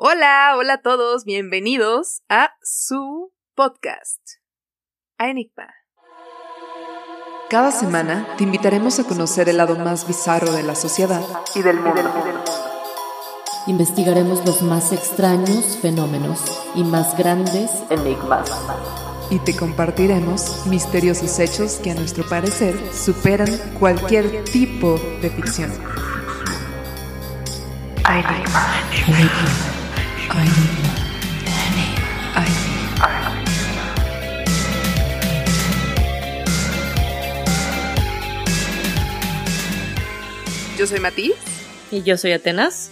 Hola, hola a todos, bienvenidos a su podcast, a Enigma. Cada semana te invitaremos a conocer el lado más bizarro de la sociedad y del mundo. Investigaremos los más extraños fenómenos y más grandes enigmas. Y te compartiremos misteriosos hechos que a nuestro parecer superan cualquier tipo de ficción. Yo soy Mati Y yo soy Atenas.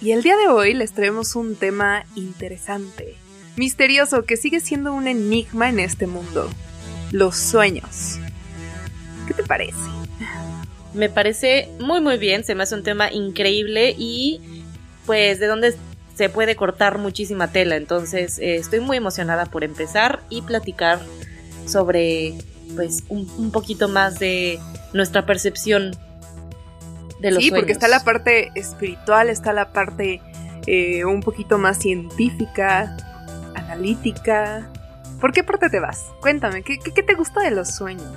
y el día de hoy les traemos un tema interesante, misterioso, que sigue siendo un enigma en este mundo. Los sueños. ¿Qué te parece? Me parece muy muy bien, se me hace un tema increíble y pues de donde se puede cortar muchísima tela. Entonces eh, estoy muy emocionada por empezar y platicar sobre pues un, un poquito más de nuestra percepción de los sí, porque está la parte espiritual, está la parte eh, un poquito más científica, analítica. ¿Por qué parte te vas? Cuéntame, ¿qué, qué, qué te gusta de los sueños?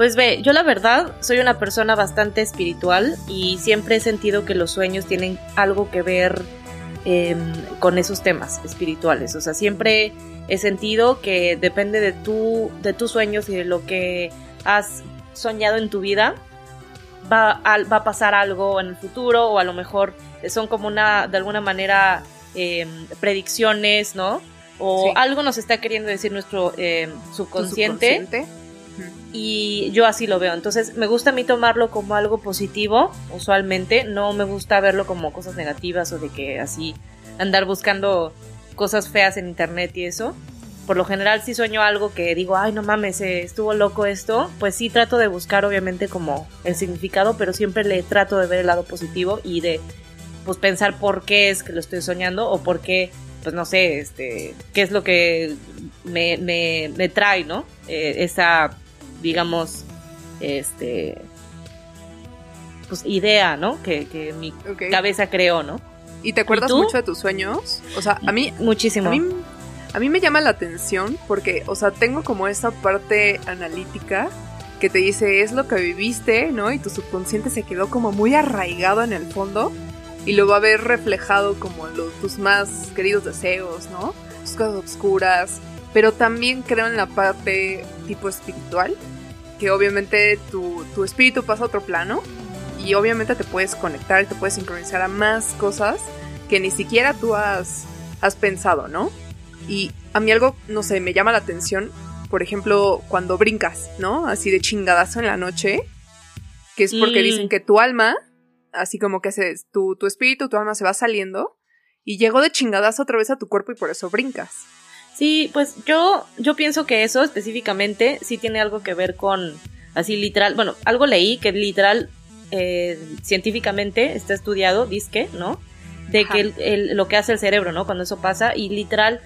Pues ve, yo la verdad soy una persona bastante espiritual y siempre he sentido que los sueños tienen algo que ver eh, con esos temas espirituales. O sea, siempre he sentido que depende de, tu, de tus sueños y de lo que has soñado en tu vida, va a, va a pasar algo en el futuro o a lo mejor son como una, de alguna manera, eh, predicciones, ¿no? O Sí. algo nos está queriendo decir nuestro eh, ¿Tu subconsciente subconsciente? Y yo así lo veo. Entonces me gusta a mí tomarlo como algo positivo, usualmente. No me gusta verlo como cosas negativas o de que así andar buscando cosas feas en internet y eso. Por lo general si sueño algo que digo, ay no mames, eh, estuvo loco esto, pues sí trato de buscar obviamente como el significado, pero siempre le trato de ver el lado positivo y de pues pensar por qué es que lo estoy soñando o por qué, pues no sé, este, qué es lo que me, me, trae, ¿no? Eh, esa digamos, este, pues idea, ¿no? Que, que mi cabeza creó, ¿no? ¿Y te acuerdas mucho de tus sueños? O sea, a mí, Muchísimo. a mí, a mí me llama la atención porque, o sea, tengo como esa parte analítica que te dice es lo que viviste, ¿no? Y tu subconsciente se quedó como muy arraigado en el fondo y lo va a ver reflejado como los, tus más queridos deseos, ¿no? Tus cosas oscuras. Pero también creo en la parte tipo espiritual, que obviamente tu, tu espíritu pasa a otro plano y obviamente te puedes conectar y te puedes sincronizar a más cosas que ni siquiera tú has, has pensado, ¿no? Y a mí algo, no sé, me llama la atención, por ejemplo, cuando brincas, ¿no? Así de chingadazo en la noche, que es porque Mm. dicen que tu alma, así como que se, tu, tu espíritu, tu alma se va saliendo y llegó de chingadazo otra vez a tu cuerpo y por eso brincas. Sí, pues yo, yo pienso que eso específicamente sí tiene algo que ver con, así literal, bueno, algo leí que literal, eh, científicamente está estudiado, disque, ¿no? De Ajá. que el- el- lo que hace el cerebro, ¿no? Cuando eso pasa y literal,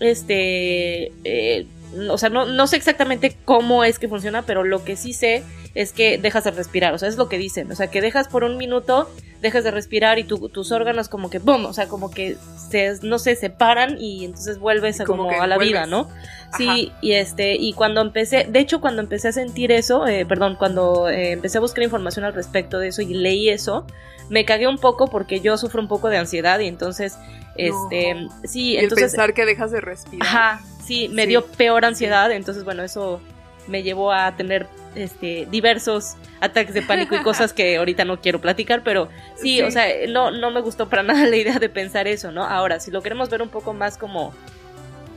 este, eh, o sea, no, no sé exactamente cómo es que funciona, pero lo que sí sé es que dejas de respirar, o sea, es lo que dicen, o sea, que dejas por un minuto, dejas de respirar y tu- tus órganos como que, ¡boom! O sea, como que se, no se separan y entonces vuelves a, Como a la vuelves. vida, ¿no? Sí, y este, y cuando empecé, de hecho, cuando empecé a sentir eso, eh, perdón, cuando eh, empecé a buscar información al respecto de eso y leí eso, me cagué un poco porque yo sufro un poco de ansiedad y entonces, este, sí, Y el entonces, pensar que dejas de respirar. ajá, sí, me Sí. dio peor ansiedad, entonces, bueno, eso me llevó a tener, este, diversos ataques de pánico y cosas que ahorita no quiero platicar, pero sí, Sí. o sea, no, no me gustó para nada la idea de pensar eso, ¿no? Ahora, si lo queremos ver un poco más como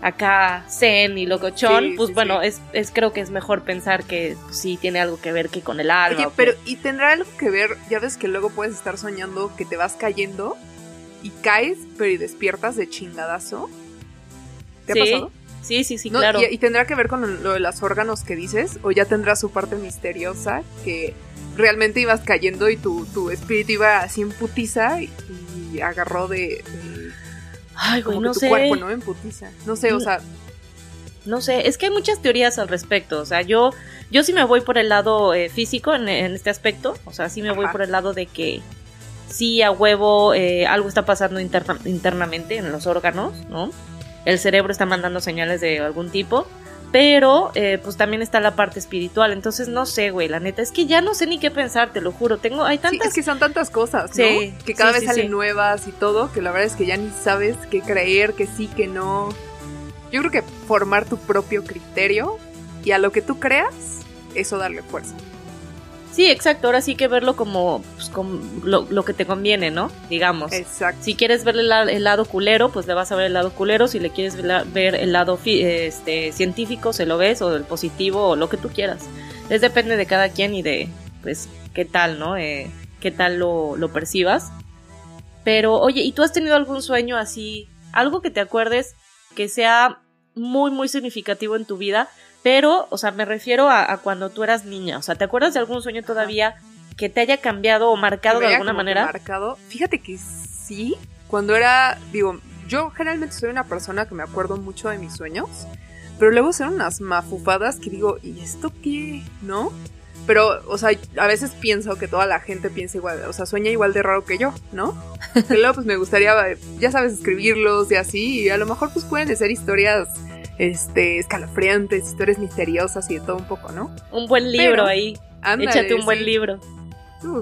acá zen y locochón, Sí, pues sí, bueno, sí. Es, es creo que es mejor pensar que pues, sí tiene algo que ver que con el alma. Oye, que- pero ¿y tendrá algo que ver? Ya ves que luego puedes estar soñando que te vas cayendo y caes, pero y despiertas de chingadazo. ¿Te ha Sí, pasado? Sí, sí, sí, ¿No? claro. ¿Y, y tendrá que ver con lo de los órganos que dices? ¿O ya tendrá su parte misteriosa que realmente ibas cayendo y tu, tu espíritu iba así en putiza y, y agarró de, de- Ay, güey, como no que tu sé. cuerpo, ¿no? En putiza. No sé, o Mm. sea, No sé, es que hay muchas teorías al respecto. O sea, yo, yo sí me voy por el lado eh, físico en, en este aspecto. O sea, sí me voy por el lado de que sí a huevo eh, algo está pasando internamente en los órganos, ¿no? El cerebro está mandando señales de algún tipo. Pero, eh, pues también está la parte espiritual. Entonces, no sé, güey, la neta. Es que ya no sé ni qué pensar, te lo juro. Tengo, hay tantas. Sí, es que son tantas cosas, ¿no? que cada vez salen nuevas y todo, que la verdad es que ya ni sabes qué creer, que sí, que no. Yo creo que formar tu propio criterio y a lo que tú creas, eso darle fuerza. Sí, exacto. Ahora sí que verlo como, pues, lo, que te conviene, ¿no? Digamos. Exacto. Si quieres ver el, lado culero, pues le vas a ver el lado culero. Si le quieres ver el lado este, científico, se lo ves, o el positivo, o lo que tú quieras. Es depende de cada quien y de, pues, qué tal, ¿no? Eh, qué tal lo, lo percibas. Pero, oye, ¿y tú has tenido algún sueño así? Algo que te acuerdes que sea muy, muy significativo en tu vida pero, o sea, me refiero a, cuando tú eras niña. O sea, ¿te acuerdas de algún sueño todavía que te haya cambiado o marcado de alguna manera? Marcado. Fíjate que sí. Cuando era, digo, yo generalmente soy una persona que me acuerdo mucho de mis sueños. Pero luego son unas mafufadas que digo, ¿y esto qué? ¿No? Pero, o sea, a veces pienso que toda la gente piensa igual, o sea, sueña igual de raro que yo, ¿no? Que luego pues me gustaría, ya sabes, escribirlos y así, y a lo mejor pues pueden ser historias este, escalofriantes, historias misteriosas y de todo un poco, ¿no? Un buen libro ahí. Échate un buen libro.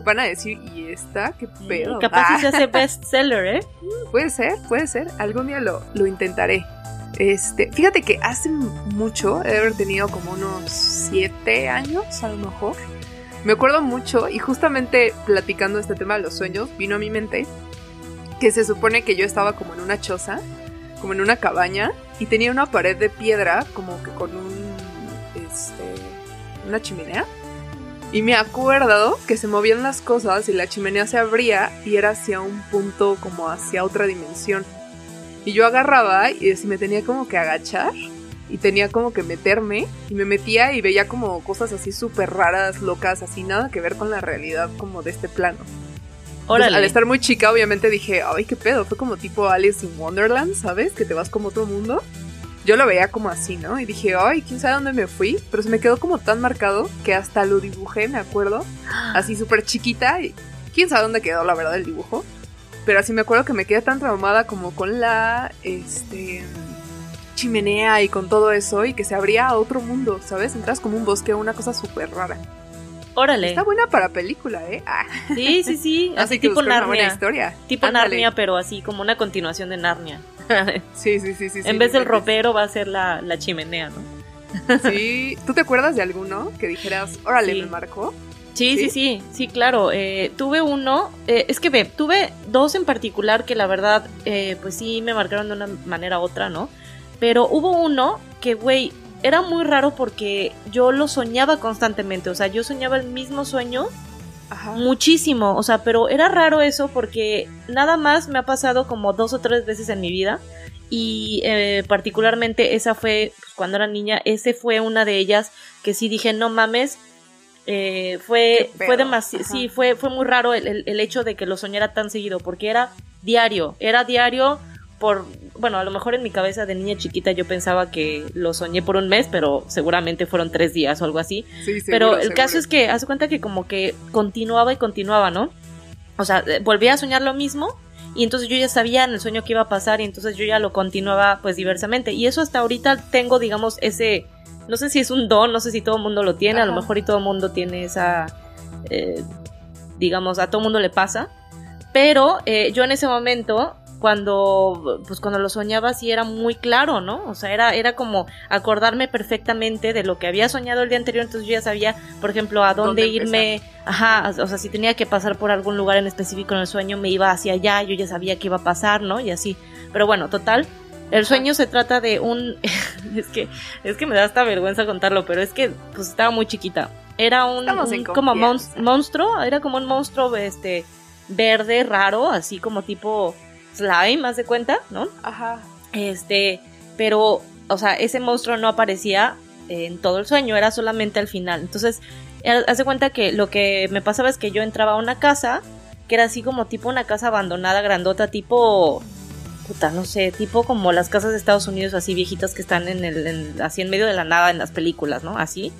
van a decir, ¿y esta? ¿Qué pedo? capaz se hace bestseller, ¿eh? Puede ser, puede ser. Algún día lo, lo intentaré. Este, fíjate que hace mucho, he haber tenido como unos siete años a lo mejor. Me acuerdo mucho y justamente platicando este tema de los sueños, vino a mi mente que se supone que yo estaba como en una choza como en una cabaña y tenía una pared de piedra como que con un este una chimenea. Y me acuerdo que se movían las cosas y la chimenea se abría y era hacia un punto como hacia otra dimensión. Y yo agarraba y me tenía como que agachar y tenía como que meterme y me metía y veía como cosas así súper raras, locas, así nada que ver con la realidad como de este plano al estar muy chica, obviamente dije, ay, qué pedo. Fue como tipo Alice in Wonderland, ¿sabes? Que te vas como otro mundo. Yo lo veía como así, ¿no? Y dije, ay, quién sabe dónde me fui. Pero se me quedó como tan marcado que hasta lo dibujé, me acuerdo. Así súper chiquita. Y quién sabe dónde quedó, la verdad, el dibujo. Pero así me acuerdo que me quedé tan traumada como con la. Este. Chimenea y con todo eso. Y que se abría a otro mundo, ¿sabes? Entras como un bosque, una cosa súper rara. Órale. Está buena para película, ¿eh? Ah. Sí, sí, sí. Así tipo Narnia. buena historia. Tipo Narnia, pero así como una continuación de Narnia. sí, sí, sí, sí. En vez del ropero va a ser la, chimenea, ¿no? sí. ¿Tú te acuerdas de alguno que dijeras, órale, me marcó? Sí, sí, sí, sí, claro. Eh, tuve uno, eh, es que ve, tuve dos en particular que la verdad, eh, pues sí me marcaron de una manera u otra, ¿no? Pero hubo uno que, güey, era muy raro porque yo lo soñaba constantemente, o sea, yo soñaba el mismo sueño muchísimo, o sea, pero era raro eso porque nada más me ha pasado como dos o tres veces en mi vida y eh, particularmente esa fue pues, cuando era niña, ese fue una de ellas que sí dije, no mames, eh, fue, fue demasiado, sí, fue, fue muy raro el, el hecho de que lo soñara tan seguido porque era diario, era diario por, bueno, a lo mejor en mi cabeza de niña chiquita yo pensaba que lo soñé por un mes, pero seguramente fueron tres días o algo así. pero el caso es que, hace cuenta que como que continuaba y continuaba, ¿no? O sea, eh, volvía a soñar lo mismo y entonces yo ya sabía en el sueño que iba a pasar y entonces yo ya lo continuaba pues diversamente. Y eso hasta ahorita tengo, digamos, ese, no sé si es un don, no sé si todo el mundo lo tiene, a lo mejor y todo el mundo tiene esa, eh, digamos, a todo el mundo le pasa. Pero eh, yo en ese momento cuando pues cuando lo soñaba sí era muy claro, ¿no? O sea, era era como acordarme perfectamente de lo que había soñado el día anterior, entonces yo ya sabía, por ejemplo, a dónde, irme, ajá, o sea, si tenía que pasar por algún lugar en específico en el sueño, me iba hacia allá, yo ya sabía que iba a pasar, ¿no? Y así. Pero bueno, total, el sueño se trata de un es que es que me da hasta vergüenza contarlo, pero es que pues estaba muy chiquita. Era un, como monstruo, era como un monstruo este verde raro, así como tipo slime, más de cuenta, ¿no? Ajá. Este, pero, o sea, ese monstruo no aparecía en todo el sueño, era solamente al final. Entonces, hace cuenta que lo que me pasaba es que yo entraba a una casa, que era así como tipo una casa abandonada, grandota, tipo puta, no sé, tipo como las casas de Estados Unidos así viejitas que están en el, así en medio de la nada en las películas, ¿no? Así.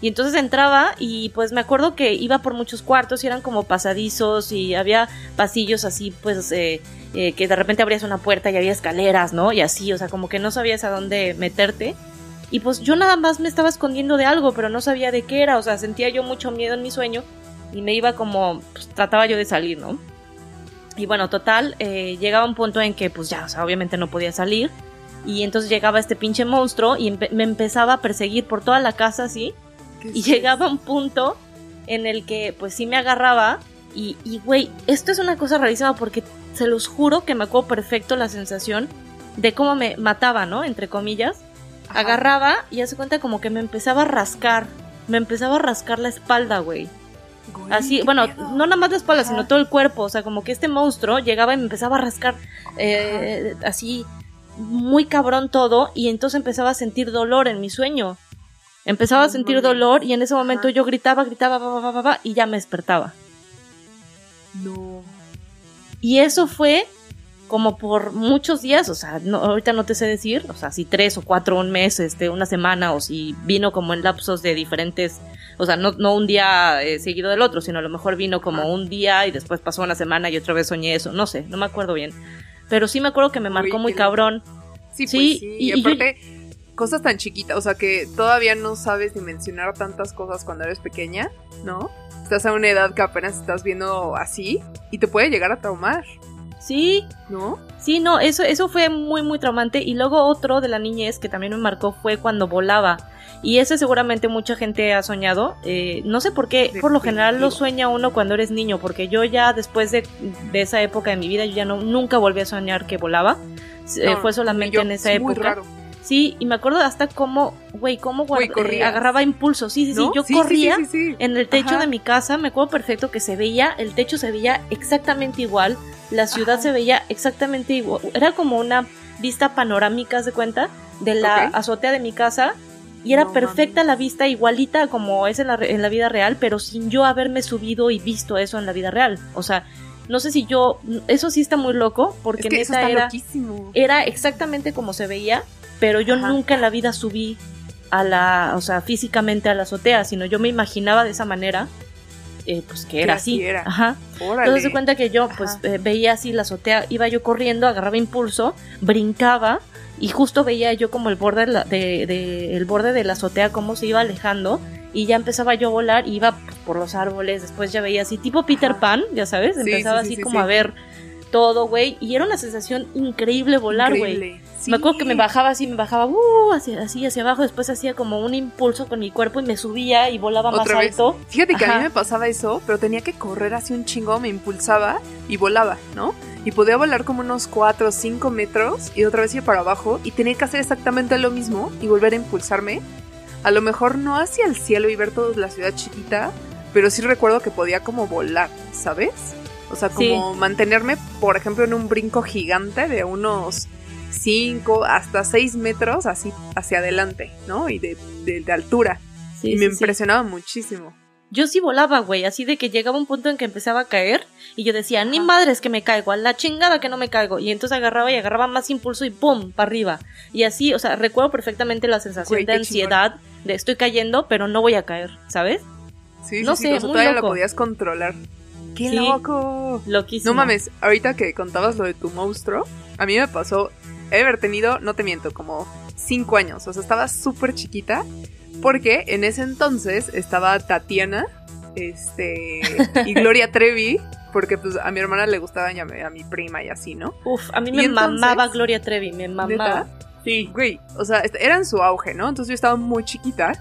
Y entonces entraba y pues me acuerdo que iba por muchos cuartos y eran como pasadizos y había pasillos así pues eh, eh, que de repente abrías una puerta y había escaleras, ¿no? Y así, o sea, como que no sabías a dónde meterte. Y pues yo nada más me estaba escondiendo de algo, pero no sabía de qué era, o sea, sentía yo mucho miedo en mi sueño y me iba como, pues trataba yo de salir, ¿no? Y bueno, total, eh, llegaba un punto en que pues ya, o sea, obviamente no podía salir. Y entonces llegaba este pinche monstruo y me empezaba a perseguir por toda la casa así y llegaba un punto en el que pues sí me agarraba y, y güey, esto es una cosa rarísima porque se los juro que me acuerdo perfecto la sensación de cómo me mataba, ¿no? Entre comillas. Agarraba y hace cuenta como que me empezaba a rascar. Me empezaba a rascar la espalda, güey. Así, bueno, no nada más la espalda, sino todo el cuerpo. O sea, como que este monstruo llegaba y me empezaba a rascar eh, así muy cabrón todo. Y entonces empezaba a sentir dolor en mi sueño. Empezaba a sentir dolor y en ese momento yo gritaba, gritaba, y ya me despertaba. No. Y eso fue como por muchos días, o sea, ahorita no te sé decir, o sea, si tres o cuatro, un mes, este, una semana, o si vino como en lapsos de diferentes, o sea, no, no un día eh, seguido del otro, sino a lo mejor vino como un día y después pasó una semana y otra vez soñé eso, no sé, no me acuerdo bien. Pero sí me acuerdo que me marcó muy cabrón. Sí, pues sí, y, aparte cosas tan chiquitas, o sea que todavía no sabes dimensionar tantas cosas cuando eres pequeña, ¿no? Estás a una edad que apenas estás viendo así y te puede llegar a traumar. Sí. ¿No? Sí, no, eso, eso fue muy, muy traumante. Y luego otro de la niñez que también me marcó fue cuando volaba. Y eso seguramente mucha gente ha soñado. Eh, no sé por qué, por lo general lo sueña uno cuando eres niño, porque yo ya después de, esa época de mi vida, yo ya no, nunca volví a soñar que volaba. Eh, fue solamente en esa época. Sí, y me acuerdo hasta cómo, güey, cómo eh, agarraba impulso. Sí, sí, sí, yo corría en el techo de mi casa, me acuerdo perfecto que se veía, el techo se veía exactamente igual, la ciudad se veía exactamente igual. Era como una vista panorámica, ¿se cuenta? De la azotea de mi casa. Y era perfecta la vista, igualita como es en la, en la vida real, pero sin yo haberme subido y visto eso en la vida real. O sea, no sé si yo, eso sí está muy loco, porque es era, era exactamente como se veía, pero yo nunca en la vida subí a la, o sea, físicamente a la azotea, sino yo me imaginaba de esa manera, eh, pues que era así. Ajá. Entonces se cuenta que yo, pues, eh, veía así la azotea, iba yo corriendo, agarraba impulso, brincaba, y justo veía yo como el borde de, la, de, el borde de la azotea, cómo se iba alejando, y ya empezaba yo a volar, iba por los árboles, después ya veía así, tipo Peter Pan, ya sabes, empezaba así como a ver todo, güey, y era una sensación increíble volar, güey. Me acuerdo que me bajaba así, me bajaba uh, hacia, así hacia abajo, después hacía como un impulso con mi cuerpo y me subía y volaba más alto. Fíjate que a mí me pasaba eso, pero tenía que correr así un chingo, me impulsaba y volaba, ¿no? Y podía volar como unos 4 o 5 metros y otra vez ir para abajo y tenía que hacer exactamente lo mismo y volver a impulsarme. A lo mejor no hacia el cielo y ver toda la ciudad chiquita, pero sí recuerdo que podía como volar, ¿sabes? O sea, como mantenerme, por ejemplo, en un brinco gigante de unos 5 hasta 6 metros así hacia adelante, ¿no? Y de, de, altura. y me impresionaba muchísimo. Yo sí volaba, güey, así de que llegaba un punto en que empezaba a caer y yo decía, ni madres que me caigo, a la chingada que no me caigo. Y entonces agarraba y agarraba más impulso y ¡pum! para arriba. Y así, o sea, recuerdo perfectamente la sensación de ansiedad, de estoy cayendo, pero no voy a caer, ¿sabes? Sí, no sé, todavía lo podías controlar. ¡Qué loco! Loquísimo. No mames, ahorita que contabas lo de tu monstruo, a mí me pasó he haber tenido, no te miento, como 5 años. O sea, estaba súper chiquita. Porque en ese entonces estaba Tatiana este, y Gloria Trevi. Porque pues a mi hermana le gustaba a mi, prima y así, ¿no? Uf, a mí me mamaba Gloria Trevi, me mamaba. Sí. Güey, o sea, era en su auge, ¿no? Entonces yo estaba muy chiquita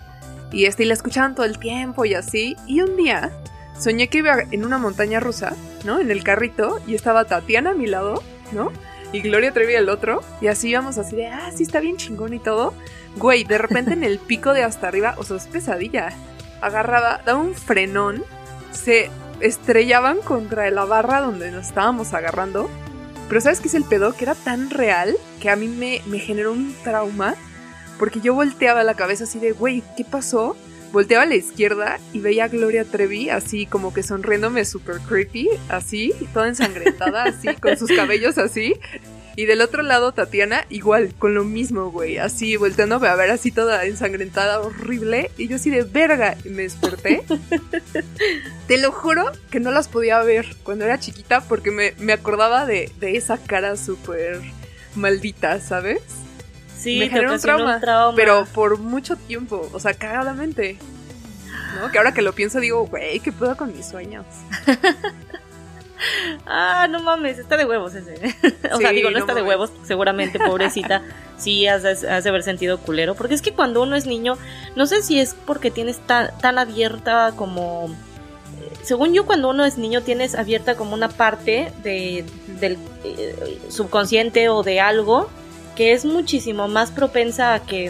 y, este, y la escuchaban todo el tiempo y así. Y un día soñé que iba en una montaña rusa, ¿no? En el carrito y estaba Tatiana a mi lado, ¿no? y Gloria Trevi el otro. Y así íbamos así de, ah, sí está bien chingón y todo. Güey, de repente en el pico de hasta arriba, o sea, es pesadilla. Agarraba, daba un frenón, se estrellaban contra la barra donde nos estábamos agarrando. Pero ¿sabes qué es el pedo? Que era tan real que a mí me, me generó un trauma. Porque yo volteaba la cabeza así de, güey, ¿qué pasó? Volteaba a la izquierda y veía a Gloria Trevi así como que sonriéndome super creepy, así, toda ensangrentada, así, con sus cabellos así. Y del otro lado, Tatiana, igual, con lo mismo, güey. Así, volteándome a ver así toda ensangrentada, horrible. Y yo así de verga. Y me desperté. Te lo juro que no las podía ver cuando era chiquita porque me, me acordaba de, de esa cara súper maldita, ¿sabes? Sí, me generó un trauma, un trauma. Pero por mucho tiempo, o sea, cagadamente. ¿No? Que ahora que lo pienso digo, güey, ¿qué puedo con mis sueños? Ah, no mames, está de huevos ese. o sea, digo, no, no está de huevos, seguramente, pobrecita. sí, has, de- has de haber sentido culero. Porque es que cuando uno es niño, no sé si es porque tienes tan, tan abierta como. eh, Según yo, cuando uno es niño, tienes abierta como una parte de, del eh, subconsciente o de algo que es muchísimo más propensa a que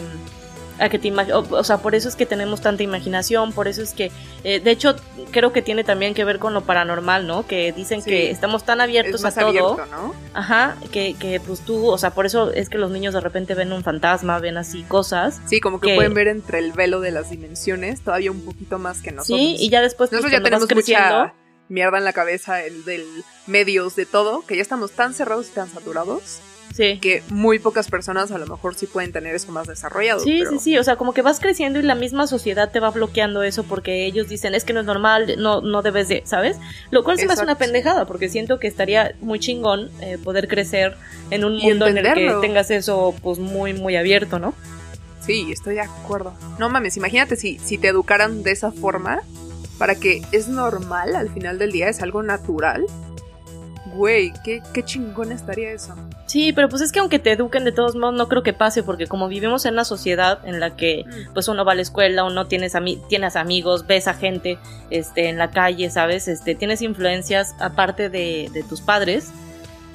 a que te o, o sea, por eso es que tenemos tanta imaginación, por eso es que, eh, de hecho, creo que tiene también que ver con lo paranormal, ¿no? Que dicen Sí. que estamos tan abiertos Es más a todo, abierto, ¿no? ajá, que, que pues tú, o sea, por eso es que los niños de repente ven un fantasma, ven así cosas, Sí, como que Que- pueden ver entre el velo de las dimensiones todavía un poquito más que nosotros. sí, y ya después pues, Nosotros ya tenemos creciendo, mucha mierda en la cabeza el del medios de todo, que ya estamos tan cerrados y tan saturados sí. que muy pocas personas a lo mejor sí pueden tener eso más desarrollado. Sí, pero- sí, sí, o sea, como que vas creciendo y la misma sociedad te va bloqueando eso porque ellos dicen, es que no es normal, no, no debes de, ¿sabes? Lo cual se me hace una pendejada porque siento que estaría muy chingón eh, poder crecer en un Y mundo en el que tengas eso pues muy, muy abierto, ¿no? Sí, estoy de acuerdo. No mames, imagínate si, si te educaran de esa forma para que es normal al final del día, es algo natural. Güey, qué, qué chingón estaría eso. Sí, pero pues es que aunque te eduquen de todos modos no creo que pase porque como vivimos en una sociedad en la que pues uno va a la escuela, uno tienes, ami- tienes amigos, ves a gente este, en la calle, ¿sabes? Este, tienes influencias aparte de, de tus padres,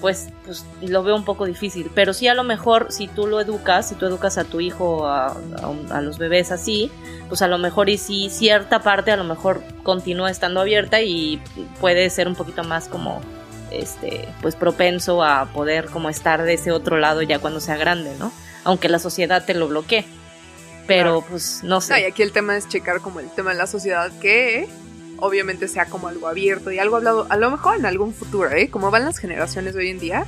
pues, pues lo veo un poco difícil. Pero sí a lo mejor si tú lo educas, si tú educas a tu hijo, a, a a los bebés así, pues a lo mejor y sí cierta parte a lo mejor continúa estando abierta y puede ser un poquito más como este pues propenso a poder como estar de ese otro lado ya cuando sea grande, ¿no? Aunque la sociedad te lo bloquee. Pero Claro. pues no No, y sé. aquí el tema es checar como el tema de la sociedad que obviamente sea como algo abierto y algo hablado, a lo mejor en algún futuro, ¿eh? Como van las generaciones de hoy en día,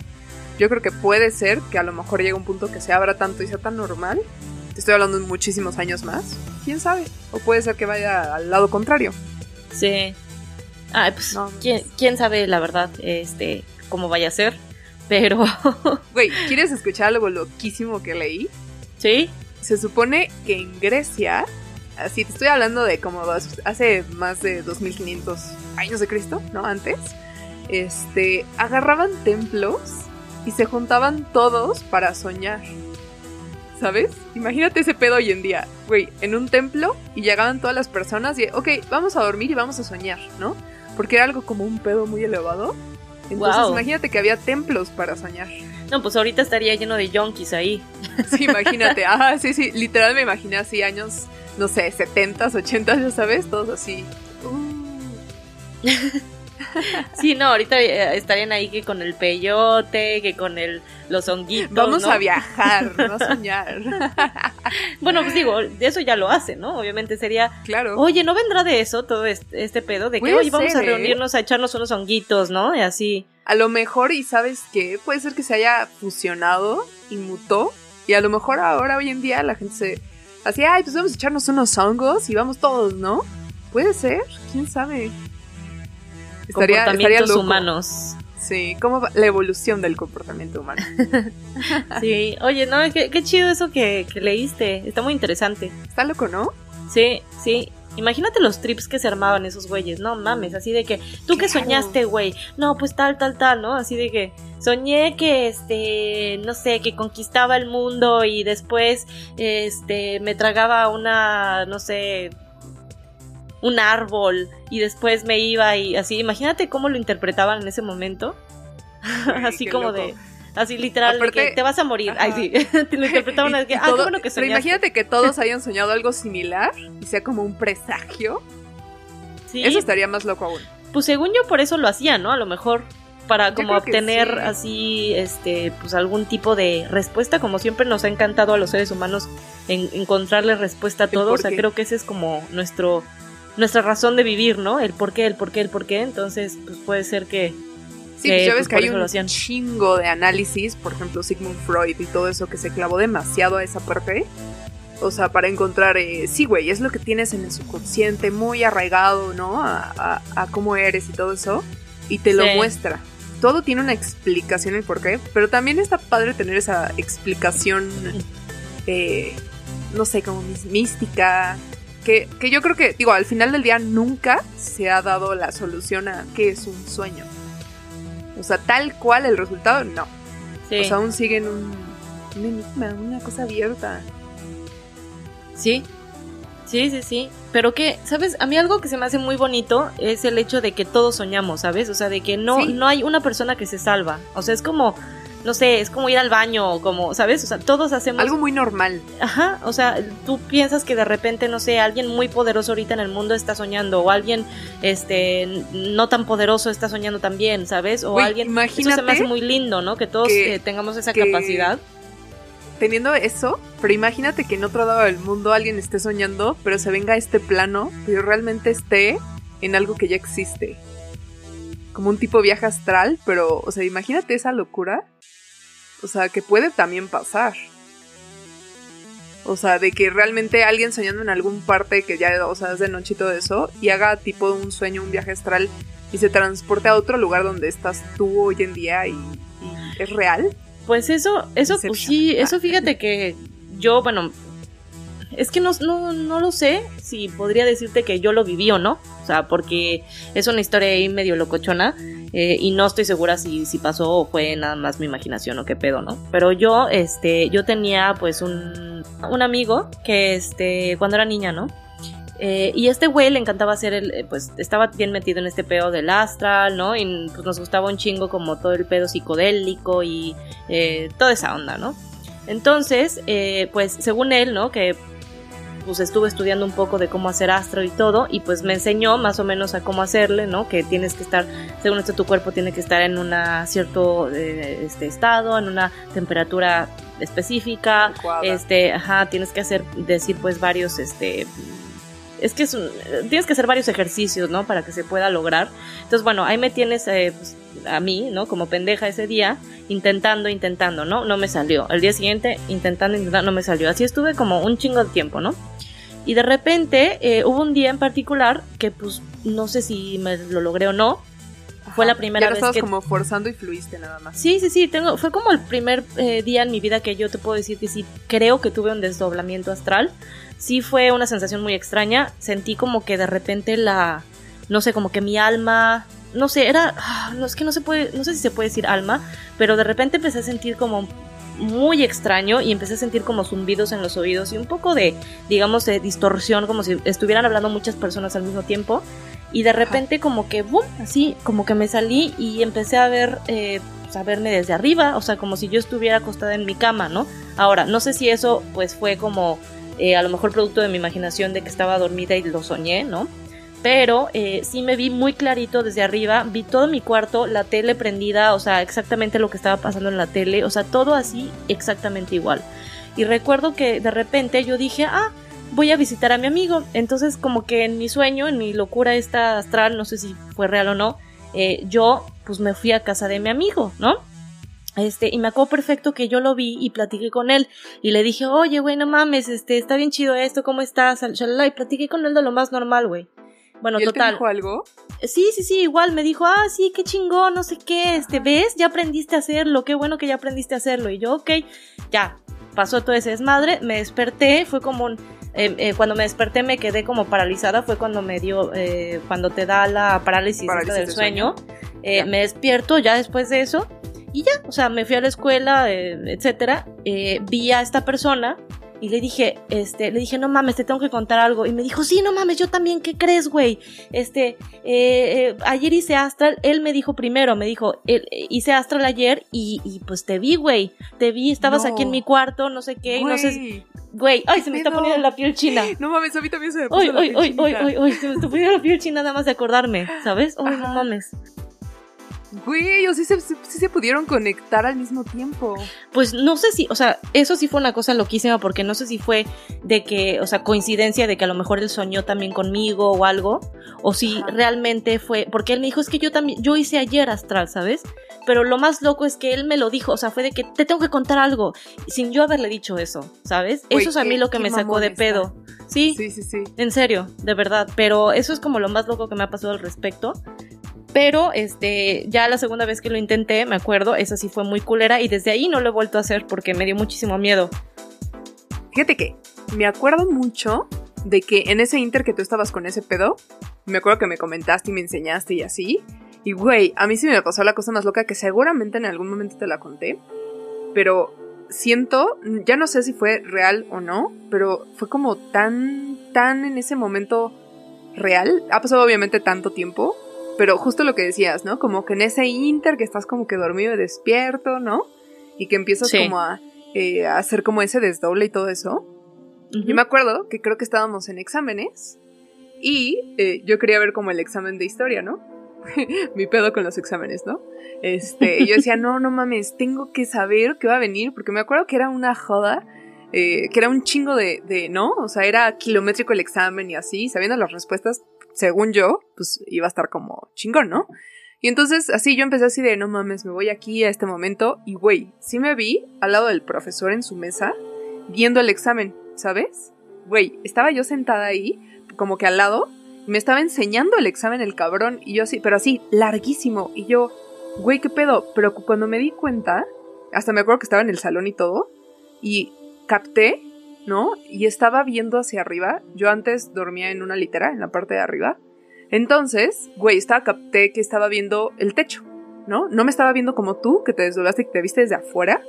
yo creo que puede ser que a lo mejor llegue un punto que se abra tanto y sea tan normal. Te estoy hablando en muchísimos años más. ¿Quién sabe? O puede ser que vaya al lado contrario. Sí. Ay, pues No, ¿quién, quién sabe la verdad este cómo vaya a ser. Pero Güey, ¿quieres escuchar algo loquísimo que leí? sí, Se supone que en Grecia, así te estoy hablando de como hace más de 2500 años de Cristo, ¿no? Antes, este, agarraban templos y se juntaban todos para soñar. ¿Sabes? Imagínate ese pedo hoy en día, güey, en un templo y llegaban todas las personas y, ok, vamos a dormir y vamos a soñar, ¿no? Porque era algo como un pedo muy elevado. Entonces imagínate que había templos para soñar. no, pues ahorita estaría lleno de yonkis ahí. Sí, imagínate. Ah, sí, sí. Literal me imaginé así años, no sé, 70s, 80s, ya sabes, todos así. Uh, Sí, no, ahorita eh, estarían ahí que con el peyote, que con el los honguitos, vamos ¿no? a viajar, no a soñar. Bueno, pues digo, eso ya lo hace, ¿no? Obviamente sería claro. Oye, ¿no vendrá de eso todo este, este pedo? De que, Puede oye, vamos ser, a ¿eh? reunirnos a echarnos unos honguitos, ¿no? Y así. A lo mejor, y sabes qué, puede ser que se haya fusionado y mutó. Y a lo mejor ahora, hoy en día, la gente se. Así, ay, pues vamos a echarnos unos hongos y vamos todos, ¿no? Puede ser, quién sabe. Estaría, comportamientos humanos. Sí, como la evolución del comportamiento humano. Sí, oye, no, qué, qué chido eso que, que leíste. Está muy interesante. Está loco, ¿no? Sí, sí. Imagínate los trips que se armaban esos güeyes, no mames, así de que, ¿tú qué Claro. soñaste, güey? No, pues tal, tal, tal, ¿no? Así de que soñé que, este, no sé, que conquistaba el mundo y después, este, me tragaba una, no sé, un árbol y después me iba y así, imagínate cómo lo interpretaban en ese momento. Así como loco. de, así literal, de Aparte- que te vas a morir. Ajá. Ay, sí, te lo interpretaban Y- de que, ah, qué todo- bueno que Pero soñaste. imagínate que todos hayan soñado algo similar y sea como un presagio. Sí, Eso estaría más loco aún. Pues según yo por eso lo hacía, ¿no? A lo mejor para como obtener sí. así, este, pues algún tipo de respuesta, como siempre nos ha encantado a los seres humanos en encontrarle respuesta a todo, o sea, creo que ese es como nuestro nuestra razón de vivir, ¿no? El por qué, el por qué, el por qué, entonces pues puede ser que Sí, pues ya ves que hay un chingo de análisis, por ejemplo, Sigmund Freud y todo eso que se clavó demasiado a esa parte. O sea, para encontrar, eh, sí, güey, es lo que tienes en el subconsciente, muy arraigado, ¿no? A, cómo eres y todo eso. Y te lo muestra. Todo tiene una explicación el por qué, pero también está padre tener esa explicación, eh, no sé, como mística, que, que, yo creo que, digo, al final del día nunca se ha dado la solución a qué es un sueño. O sea, tal cual el resultado, no. O sea, aún siguen un, un enigma, una cosa abierta. Sí, sí, sí, sí. Pero que, ¿sabes? A mí algo que se me hace muy bonito es el hecho de que todos soñamos, ¿sabes? O sea, de que no, no hay una persona que se salva. O sea, es como no sé, es como ir al baño, como, ¿sabes? O sea, todos hacemos... Algo muy normal. Ajá, o sea, tú piensas que de repente, no sé, alguien muy poderoso ahorita en el mundo está soñando, o alguien, este, no tan poderoso está soñando también, ¿sabes? O alguien... Imagínate eso se me hace muy lindo, ¿no? Que todos eh, tengamos esa capacidad. Teniendo eso, pero imagínate que en otro lado del mundo alguien esté soñando, pero se venga a este plano, pero realmente esté en algo que ya existe. Como un tipo viaje astral, pero, o sea, imagínate esa locura. O sea, que puede también pasar. O sea, de que realmente alguien soñando en algún parte que ya, o sea, es de noche y todo eso, y haga tipo un sueño, un viaje astral, y se transporte a otro lugar donde estás tú hoy en día y, es real. Pues eso, eso, pues sí, eso fíjate que yo, bueno, es que no, no, no lo sé si podría decirte que yo lo viví o no. O sea, porque es una historia ahí medio locochona. Eh, y no estoy segura si, si pasó o fue nada más mi imaginación o qué pedo, ¿no? Pero yo, este, yo tenía pues un, un amigo que, este, cuando era niña, ¿no? Eh, y este güey le encantaba hacer el, eh, pues estaba bien metido en este pedo del astral, ¿no? Y pues nos gustaba un chingo como todo el pedo psicodélico y toda esa onda, ¿no? Entonces, pues según él, ¿no? Que pues estuve estudiando un poco de cómo hacer astro y todo, y pues me enseñó más o menos a cómo hacerle, ¿no? Que tienes que estar, según esto, tu cuerpo tiene que estar en un cierto eh, este, estado, en una temperatura específica, este, ajá, tienes que hacer, decir pues varios, este, es que es tienes que hacer varios ejercicios, ¿no? Para que se pueda lograr. Entonces, bueno, ahí me tienes eh, pues, a mí, ¿no? Como pendeja ese día, intentando, intentando, ¿no? No me salió. El día siguiente, intentando, intentando, no me salió. Así estuve como un chingo de tiempo, ¿no? Y de repente eh, hubo un día en particular que pues no sé si me lo logré o no. Fue la primera ya vez estabas como forzando y fluiste nada más. Sí, sí, sí, tengo, fue como el primer eh, día en mi vida que yo te puedo decir que sí creo que tuve un desdoblamiento astral. Sí fue una sensación muy extraña. Sentí como que de repente la, no sé, como que mi alma, no sé, era, ah, no es que no se puede, no sé si se puede decir alma, pero de repente empecé a sentir como muy extraño y empecé a sentir como zumbidos en los oídos y un poco de, digamos, de distorsión, como si estuvieran hablando muchas personas al mismo tiempo. Y de repente como que, ¡bum! Así, como que me salí y empecé a ver, eh, pues, a verme desde arriba, o sea, como si yo estuviera acostada en mi cama, ¿no? Ahora, no sé si eso pues fue como eh, a lo mejor producto de mi imaginación de que estaba dormida y lo soñé, ¿no? Pero eh, sí me vi muy clarito desde arriba, vi todo mi cuarto, la tele prendida, o sea, exactamente lo que estaba pasando en la tele, o sea, todo así exactamente igual. Y recuerdo que de repente yo dije, ah, voy a visitar a mi amigo. Entonces como que en mi sueño, en mi locura esta astral, no sé si fue real o no, eh, yo pues me fui a casa de mi amigo, ¿no? Este, y me acuerdo perfecto que yo lo vi y platiqué con él. Y le dije, oye, güey, no mames, este, está bien chido esto, ¿cómo estás? Y platiqué con él de lo más normal, güey. Bueno, total. Te dijo algo? Sí, sí, sí, igual me dijo, ah, sí, qué chingón, no sé qué, este, ¿ves? Ya aprendiste a hacerlo, qué bueno que ya aprendiste a hacerlo. Y yo, ok, ya, pasó todo ese desmadre, me desperté, fue como, eh, eh, cuando me desperté me quedé como paralizada, fue cuando me dio, eh, cuando te da la parálisis, del sueño, me despierto ya después de eso. Y ya, o sea, me fui a la escuela, etcétera, vi a esta persona y le dije, este, le dije, no mames, te tengo que contar algo. Y me dijo, sí, no mames, yo también, ¿qué crees, güey? Este, eh, eh, ayer hice Astral, él me dijo primero, me dijo, hice Astral ayer y, y pues te vi, güey. Te vi, estabas aquí en mi cuarto, no sé qué, y no sé. Güey, ay, se me está poniendo la piel china. No mames, a mí también se me puso la piel china. Ay, ay, ay, se me está poniendo la piel china nada más de acordarme, ¿sabes? Ay, no mames. Güey, o sí se, sí se pudieron conectar al mismo tiempo. Pues no sé si, o sea, eso sí fue una cosa loquísima porque no sé si fue de que, o sea, coincidencia de que a lo mejor él soñó también conmigo o algo, o si Ajá. realmente fue, porque él me dijo, es que yo también, yo hice ayer astral, ¿sabes? Pero lo más loco es que él me lo dijo, o sea, fue de que te tengo que contar algo, sin yo haberle dicho eso, ¿sabes? Güey, eso es a mí lo que me sacó de pedo. Sí, Sí, sí, sí. en serio, de verdad. Pero eso es como lo más loco que me ha pasado al respecto. Pero este, ya la segunda vez que lo intenté, me acuerdo, esa sí fue muy culera y desde ahí no lo he vuelto a hacer porque me dio muchísimo miedo. Fíjate que me acuerdo mucho de que en ese inter que tú estabas con ese pedo, me acuerdo que me comentaste y me enseñaste y así. Y güey, a mí sí me pasó la cosa más loca que seguramente en algún momento te la conté. Pero siento, ya no sé si fue real o no, pero fue como tan, tan en ese momento real. Ha pasado obviamente tanto tiempo, pero justo lo que decías, ¿no? Como que en ese inter que estás como que dormido y despierto, ¿no? Y que empiezas Sí. como a, eh, a hacer como ese desdoble y todo eso. Yo me acuerdo que creo que estábamos en exámenes y eh, yo quería ver como el examen de historia, ¿no? Mi pedo con los exámenes, ¿no? Este, yo decía, no, no mames, tengo que saber qué va a venir, porque me acuerdo que era una joda, eh, que era un chingo de, de, ¿no? O sea, era kilométrico el examen y así, sabiendo las respuestas, según yo, pues iba a estar como chingón, ¿no? Y entonces así yo empecé así de, no mames, me voy aquí a este momento y güey, sí me vi al lado del profesor en su mesa viendo el examen, ¿sabes? Güey, estaba yo sentada ahí, como que al lado, y me estaba enseñando el examen el cabrón y yo así, pero así, larguísimo, y yo, güey, ¿qué pedo? Pero cu- cuando me di cuenta, hasta me acuerdo que estaba en el salón y todo, y capté, ¿no? Y estaba viendo hacia arriba, yo antes dormía en una litera, en la parte de arriba, entonces, güey, estaba capté que estaba viendo el techo, ¿no? No me estaba viendo como tú, que te desdoblaste y que te viste desde afuera,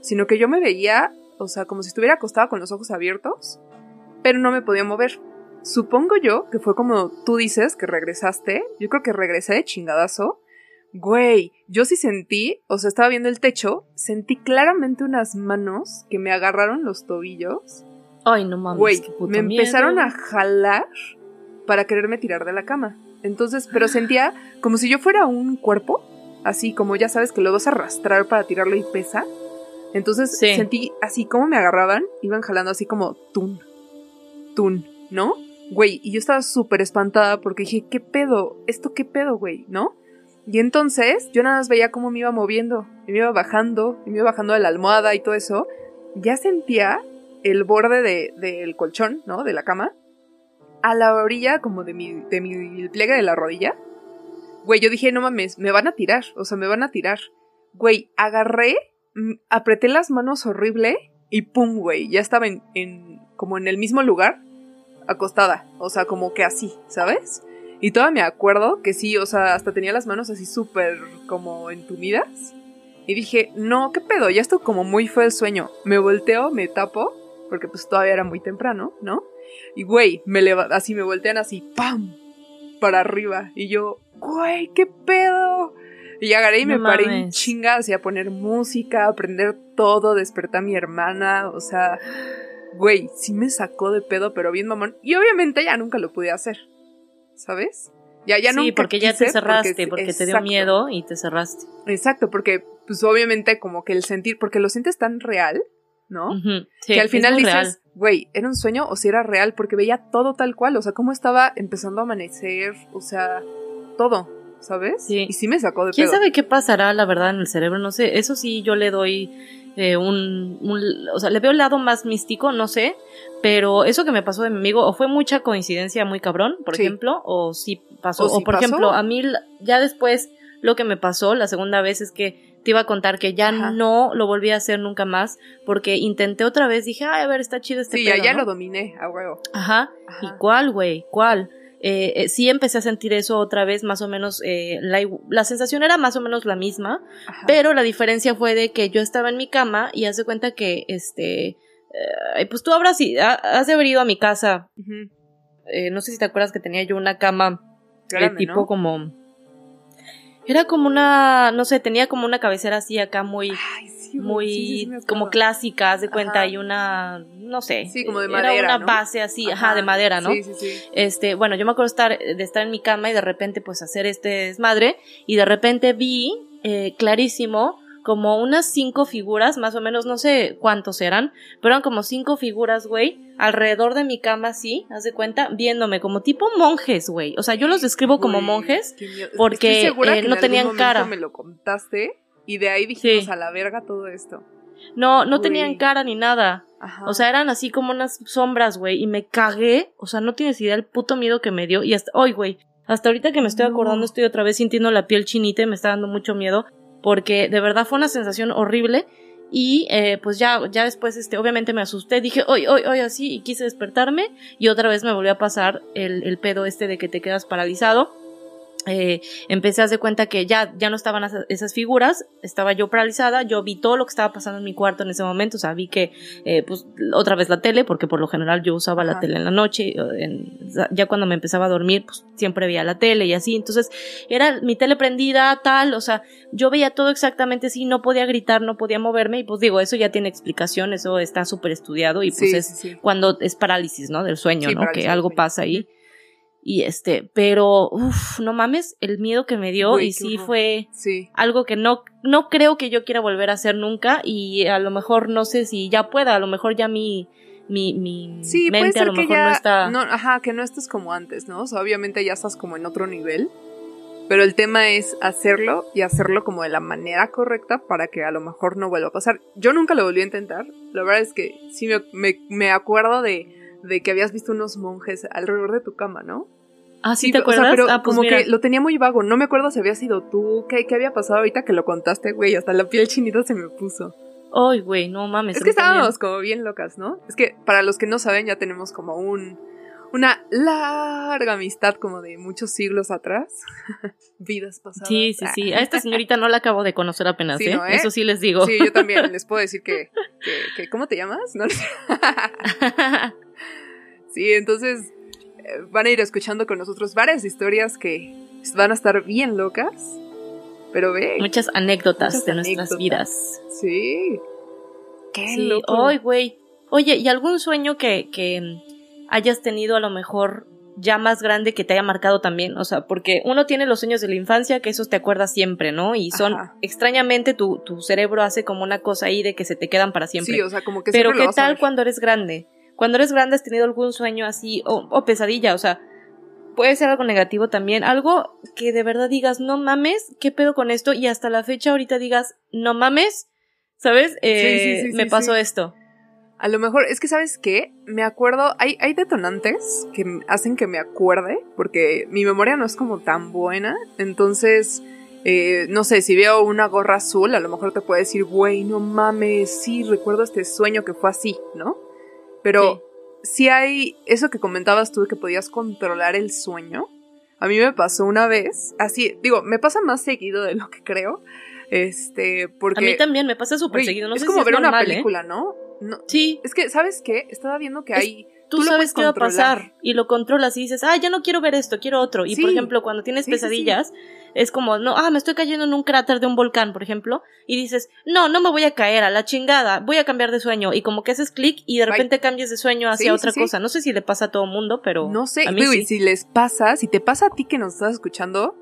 sino que yo me veía, o sea, como si estuviera acostada con los ojos abiertos, pero no me podía mover. Supongo yo que fue como tú dices que regresaste, yo creo que regresé de chingadazo. Güey, yo sí sentí, o sea, estaba viendo el techo, sentí claramente unas manos que me agarraron los tobillos. Ay, no mames. Güey, me empezaron miedo. a jalar para quererme tirar de la cama. Entonces, pero sentía como si yo fuera un cuerpo, así como ya sabes que lo vas a arrastrar para tirarlo y pesa. Entonces Sí. sentí así como me agarraban, iban jalando así como tun, tun, ¿no? Güey, y yo estaba súper espantada porque dije, ¿qué pedo? ¿Esto qué pedo, güey? ¿No? Y entonces yo nada más veía cómo me iba moviendo, y me iba bajando, y me iba bajando de la almohada y todo eso. Ya sentía el borde de- del colchón, ¿no? De la cama, a la orilla como de mi, de mi pliegue de la rodilla. Güey, yo dije, no mames, me van a tirar, o sea, me van a tirar. Güey, agarré, mm, apreté las manos horrible y pum, güey, ya estaba en, en, como en el mismo lugar, acostada, o sea, como que así, ¿sabes? Y todavía me acuerdo que sí, o sea, hasta tenía las manos así súper como entumidas. Y dije, no, ¿qué pedo? Ya esto como muy fue el sueño. Me volteo, me tapo, porque pues todavía era muy temprano, ¿no? Y güey, me así me voltean así, ¡pam! Para arriba. Y yo, güey, ¿qué pedo? Y agarré y No me paré en chinga, así a poner música, a aprender todo, desperté a mi hermana, o sea, güey, sí me sacó de pedo, pero bien mamón. Y obviamente ya nunca lo pude hacer, ¿sabes? Ya, ya sí, nunca porque ya te cerraste, porque, te dio miedo y te cerraste. Exacto, porque pues obviamente como que el sentir, porque lo sientes tan real, ¿no? Sí, que al final dices, güey, ¿era un sueño o si era real? Porque veía todo tal cual, o sea, cómo estaba empezando a amanecer, o sea, todo, ¿sabes? Sí. Y sí me sacó de ¿Quién pedo. sabe qué pasará, la verdad, en el cerebro? No sé, eso sí yo le doy eh, un, un- O sea, le veo el lado más místico, no sé, pero eso que me pasó de mi amigo, o fue mucha coincidencia muy cabrón, por Sí. ejemplo, o sí pasó. O por pasó. ejemplo, a mí ya después lo que me pasó la segunda vez es que te iba a contar que ya Ajá. no lo volví a hacer nunca más, porque intenté otra vez, dije, ay, a ver, está chido este Sí, ya, pedo, ya ¿no? lo dominé, a huevo. Ajá. ¿Y Ajá. cuál, güey? ¿Cuál? Eh, eh, sí empecé a sentir eso otra vez, más o menos, eh, la, la sensación era más o menos la misma, Ajá. pero la diferencia fue de que yo estaba en mi cama y haz de cuenta que, este, eh, pues tú habrás, has de haber ido a mi casa, eh, no sé si te acuerdas que tenía yo una cama de tipo ¿no? como... Era como una, no sé, tenía como una cabecera así acá muy, Ay, muy sí, sí, como clásica, haz de cuenta, Ajá. y una, no sé. Sí, como de era madera, una ¿no? base así, ajá, de madera, ¿no? Sí, sí, sí. Este, bueno, yo me acuerdo estar, de estar en mi cama y de repente pues hacer este desmadre y de repente vi eh, clarísimo como unas cinco figuras, más o menos, no sé cuántos eran, pero eran como cinco figuras, güey, alrededor de mi cama así, haz de cuenta, viéndome como tipo monjes, güey. O sea, yo los describo como Güey, monjes porque, eh, no en tenían cara. me lo contaste y de ahí dijimos Sí. a la verga todo esto. no, no tenían cara ni nada. Ajá. O sea, eran así como unas sombras, güey, y me cagué. O sea, no tienes idea del puto miedo que me dio. Y hasta hoy, güey, hasta ahorita que me estoy No. acordando, estoy otra vez sintiendo la piel chinita y me está dando mucho miedo. Porque de verdad fue una sensación horrible. Y eh, pues ya, ya después, este, obviamente me asusté. Dije, hoy, hoy, hoy, así. Y quise despertarme. Y otra vez me volvió a pasar el, el pedo este de que te quedas paralizado. Eh, empecé a hacer cuenta que ya, ya no estaban esas, figuras, estaba yo paralizada, yo vi todo lo que estaba pasando en mi cuarto en ese momento, o sea, vi que, eh, pues, otra vez la tele, porque por lo general yo usaba la tele en la noche, o en- ya cuando me empezaba a dormir, pues, siempre veía la tele y así, entonces, era mi tele prendida, tal, o sea, yo veía todo exactamente así, no podía gritar, no podía moverme, y pues digo, eso ya tiene explicación, eso está súper estudiado, y pues Sí, es sí, cuando es parálisis, ¿no? Del sueño, Sí, ¿no? Que algo pasa ahí. Y este, pero, uff, no mames, el miedo que me dio y sí horror. fue Sí. algo que no, no creo que yo quiera volver a hacer nunca y a lo mejor no sé si ya pueda, a lo mejor ya mi, mi, mi Sí, puede mente ser a lo que mejor ya no está... no, ajá, que no estés como antes, ¿no? O sea, obviamente ya estás como en otro nivel. Pero el tema es hacerlo y hacerlo como de la manera correcta para que a lo mejor no vuelva a pasar. Yo nunca lo volví a intentar. La verdad es que sí me, me, me acuerdo de, de que habías visto unos monjes alrededor de tu cama, ¿no? ah, ¿sí, te o sea, acuerdas? pero ah, pues como mira. que lo tenía muy vago. No me acuerdo si había sido tú. ¿Qué, qué había pasado ahorita que lo contaste, güey? Hasta la piel chinita se me puso. Ay, güey, no mames. Es que estábamos como bien locas, ¿no? Es que para los que no saben ya tenemos como un una larga amistad como de muchos siglos atrás. Vidas pasadas. Sí, sí, sí. A esta señorita no la acabo de conocer apenas, Sí, ¿eh? ¿no, eh? Eso sí les digo. Sí, yo también les puedo decir que, que, que- ¿cómo te llamas? No, sí, entonces eh, van a ir escuchando con nosotros varias historias que van a estar bien locas. Pero ve, Muchas anécdotas Muchas de nuestras vidas. sí. Qué Sí, loco. ay, güey. Oye, ¿y algún sueño que, que hayas tenido a lo mejor ya más grande que te haya marcado también? O sea, porque uno tiene los sueños de la infancia que esos te acuerdas siempre, ¿no? Y son, Ajá. extrañamente, tu, tu cerebro hace como una cosa ahí de que se te quedan para siempre. Sí, o sea, como que Pero ¿qué tal cuando eres grande? Cuando eres grande has tenido algún sueño así o, o pesadilla, o sea, puede ser algo negativo también, algo que de verdad digas, no mames, ¿qué pedo con esto? Y hasta la fecha ahorita digas, no mames, ¿sabes? Eh, sí, sí, me sí, pasó sí. esto. A lo mejor, es que sabes qué, me acuerdo, hay, hay detonantes que hacen que me acuerde, porque mi memoria no es como tan buena, entonces, eh, no sé, si veo una gorra azul, a lo mejor te puedo decir, güey, no mames, sí, recuerdo este sueño que fue así, ¿no? Pero si hay eso que comentabas tú que podías controlar el sueño. A mí me pasó una vez, así, digo, me pasa más seguido de lo que creo, este, porque... A mí también me pasa súper seguido, no es sé como si es ver normal, una ¿eh? película, ¿no? No, Sí, es que, ¿sabes qué? Estaba viendo que Es- hay. tú, lo sabes qué va a pasar y lo controlas y dices, ah, ya no quiero ver esto, quiero otro. Y por ejemplo, cuando tienes Sí, sí, sí. pesadillas, es como, no, ah, me estoy cayendo en un cráter de un volcán, por ejemplo, y dices, no, no me voy a caer a la chingada, voy a cambiar de sueño. Y como que haces clic y de Bye. repente cambias de sueño hacia otra cosa. No sé si le pasa a todo mundo, pero No sé, a mí si les pasa, si te pasa a ti que nos estás escuchando,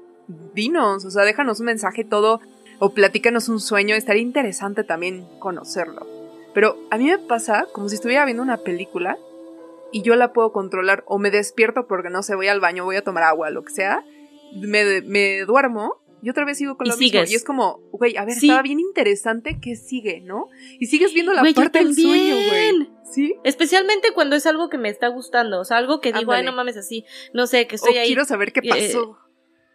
dinos, o sea, déjanos un mensaje todo, o platícanos un sueño, estaría interesante también conocerlo. Pero a mí me pasa como si estuviera viendo una película y yo la puedo controlar, o me despierto porque no sé, voy al baño, voy a tomar agua, lo que sea, me, me duermo. Y otra vez sigo con Y lo mismo. sigues. Y es como, güey, a ver, Sí. estaba bien interesante que sigue, ¿no? Y sigues viendo la parte del sueño, güey. ¿Sí? Especialmente cuando es algo que me está gustando, o sea, algo que digo, ay, Ándale. no mames así, no sé, que O estoy ahí. quiero saber qué eh,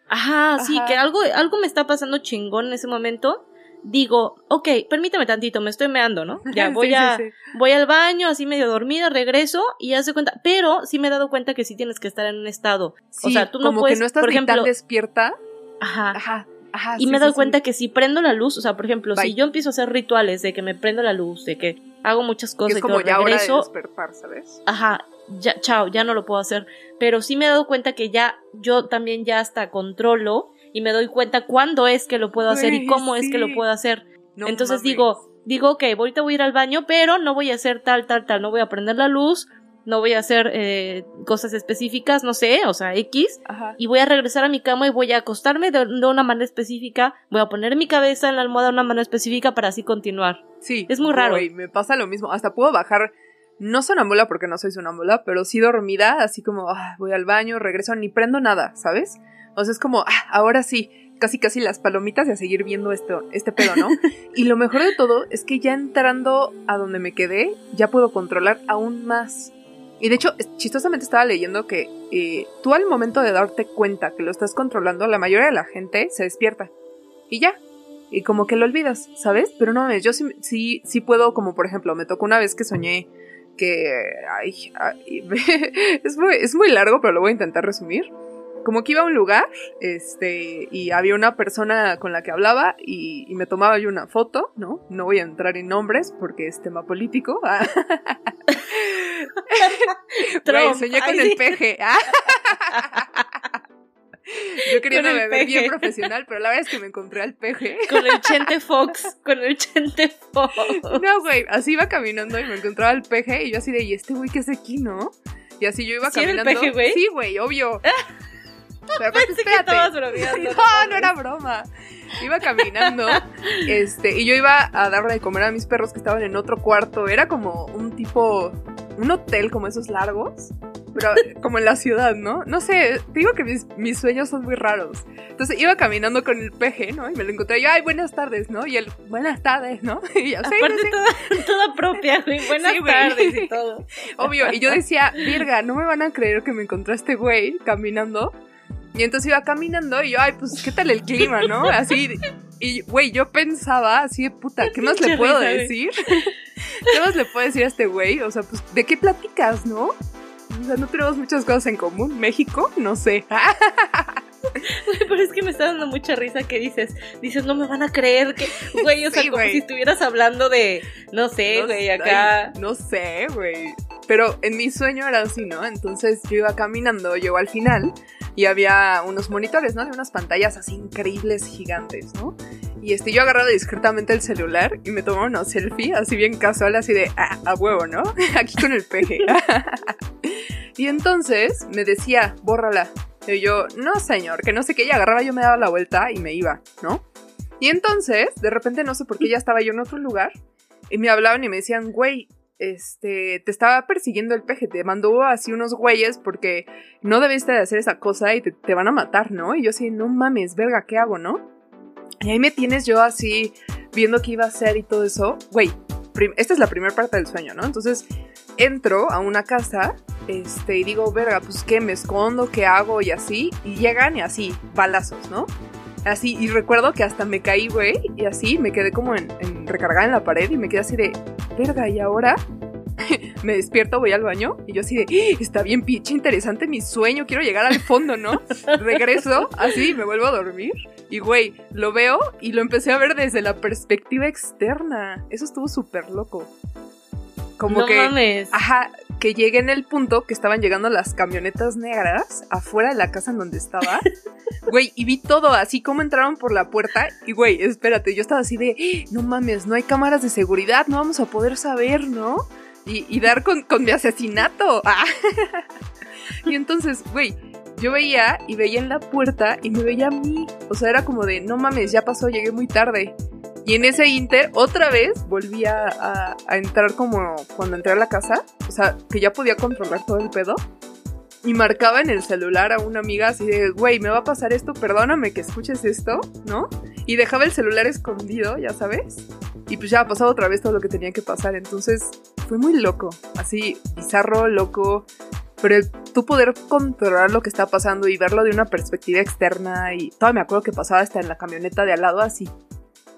Ajá, sí, que algo, algo me está pasando chingón en ese momento. Digo, ok, permítame tantito, me estoy meando, ¿no? Ya voy Sí, a, sí. voy al baño, así medio dormida, regreso y ya se cuenta. Pero sí me he dado cuenta que sí tienes que estar en un estado. Sí, sea, tú no como puedes, que no estás por ejemplo- tan despierta. Ajá. Ajá, ajá. Y sí, me he dado sí. cuenta que si prendo la luz, o sea, por ejemplo, si yo empiezo a hacer rituales de que me prendo la luz, de que hago muchas Que cosas es y como que ya hora de regreso, despertar, ¿sabes? ajá, ya, chao, ya no lo puedo hacer. Pero sí me he dado cuenta que ya, yo también ya hasta controlo y me doy cuenta cuándo es que lo puedo hacer y cómo es que lo puedo hacer. No Entonces mames. digo, digo, ok, ahorita voy a ir al baño, pero no voy a hacer tal, tal, tal, no voy a prender la luz, no voy a hacer eh, cosas específicas, no sé, o sea, X, Ajá. y voy a regresar a mi cama y voy a acostarme de, de una manera específica, voy a poner mi cabeza en la almohada de una manera específica para así continuar. Sí. Es muy raro. me pasa lo mismo. Hasta puedo bajar, no sonámbula porque no soy sonámbula, pero sí dormida, así como, ah, voy al baño, regreso, ni prendo nada, ¿sabes? O sea, es como, ah, ahora sí, casi casi las palomitas y a seguir viendo esto, este pedo, ¿no? y lo mejor de todo es que ya entrando a donde me quedé, ya puedo controlar aún más. Y de hecho, chistosamente estaba leyendo que eh, tú al momento de darte cuenta que lo estás controlando, la mayoría de la gente se despierta. Y ya. Y como que lo olvidas, ¿sabes? Pero no yo sí, sí, sí puedo, como por ejemplo, me tocó una vez que soñé que... Ay, ay, es, muy, es muy largo, pero lo voy a intentar resumir. Como que iba a un lugar, este, y había una persona con la que hablaba y, y me tomaba yo una foto, ¿no? No voy a entrar en nombres porque es tema político. Trump, soñé con el peje. Yo el beber bien peje. profesional, pero la verdad es que me encontré al peje. Con el Chente Fox, con el Chente Fox. No, güey, así iba caminando y me encontraba al peje y yo así de, ¿y este güey qué hace aquí, no? Y así yo iba ¿Sí era el caminando. peje, güey? Sí, güey, obvio. Pero aparte, Pensé espérate. bromeando. No, no era broma. Iba caminando, este, y yo iba a darle de comer a mis perros que estaban en otro cuarto. Era como un tipo, un hotel como esos largos, pero como en la ciudad, ¿no? No sé, te digo que mis, mis sueños son muy raros. Entonces iba caminando con el peje, ¿no? Y me lo encontré yo, ay, buenas tardes, ¿no? Y él, buenas tardes, ¿no? Y yo, sí, Aparte sí". toda, toda propia, güey. Buenas Sí, güey. tardes y todo. Obvio, y yo decía, virga, no me van a creer que me encontré a este güey caminando. Y entonces iba caminando y yo, ay, pues, ¿qué tal el clima, no? Así, y, güey, yo pensaba así de puta, ¿qué más le puedo güey. decir? ¿Qué más le puedo decir a este güey? O sea, pues, ¿de qué platicas, no? O sea, no tenemos muchas cosas en común. ¿México? No sé. Pero es que me está dando mucha risa que dices, dices, no me van a creer que, güey, o sea, Sí, como si estuvieras hablando de, no sé, güey, acá. ay, no sé, güey. Pero en mi sueño era así, ¿no? Entonces yo iba caminando, llego al final y había unos monitores, ¿no? De unas pantallas así increíbles, gigantes, ¿no? Y este, yo agarraba discretamente el celular y me tomaba una selfie, así bien casual, así de, ah, a huevo, ¿no? Aquí con el peje. y entonces me decía, bórrala. Y yo, no, señor, que no sé qué. Y agarraba, yo me daba la vuelta y me iba, ¿no? Y entonces, de repente, no sé por qué ya estaba yo en otro lugar y me hablaban y me decían, güey, este, te estaba persiguiendo el peje, te mandó así unos güeyes porque no debiste de hacer esa cosa y te, te van a matar, ¿no? Y yo así, no mames, verga, ¿qué hago, no? Y ahí me tienes yo así, viendo qué iba a hacer y todo eso. Güey, esta es la primera parte del sueño, ¿no? Entonces, entro a una casa, este, y digo, verga, pues, ¿qué? ¿Me escondo? ¿Qué hago? Y así, y llegan y así, balazos, ¿no? Así, y recuerdo que hasta me caí, güey, y así me quedé como en, en recargada en la pared y me quedé así de, verga, ¿y ahora? me despierto, voy al baño y yo así de, "¡Ah! está bien pinche interesante mi sueño, quiero llegar al fondo, ¿no? Regreso, así, me vuelvo a dormir y, güey, lo veo y lo empecé a ver desde la perspectiva externa. Eso estuvo súper loco. Como no que... mames. Ajá, que llegué en el punto que estaban llegando las camionetas negras afuera de la casa en donde estaba. Güey, y vi todo, así como entraron por la puerta. Y güey, espérate, yo estaba así de, "Ah, no mames, no hay cámaras de seguridad, no vamos a poder saber, ¿no? Y, y dar con, con mi asesinato. Ah. y entonces, güey, yo veía y veía en la puerta y me veía a mí. O sea, era como de, no mames, ya pasó, llegué muy tarde. Y en ese inter, otra vez volví a, entrar como cuando entré a la casa. O sea, que ya podía controlar todo el pedo. Y marcaba en el celular a una amiga así de, güey, me va a pasar esto, perdóname que escuches esto, ¿no? Y dejaba el celular escondido, ya sabes. Y pues ya pasaba otra vez todo lo que tenía que pasar. Entonces fue muy loco. Así, bizarro, loco. Pero el tú poder controlar lo que está pasando y verlo de una perspectiva externa. Y todavía me acuerdo que pasaba hasta en la camioneta de al lado así.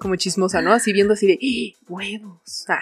Como chismosa, ¿no? Así viendo así de ¡Ah! huevos. Ah.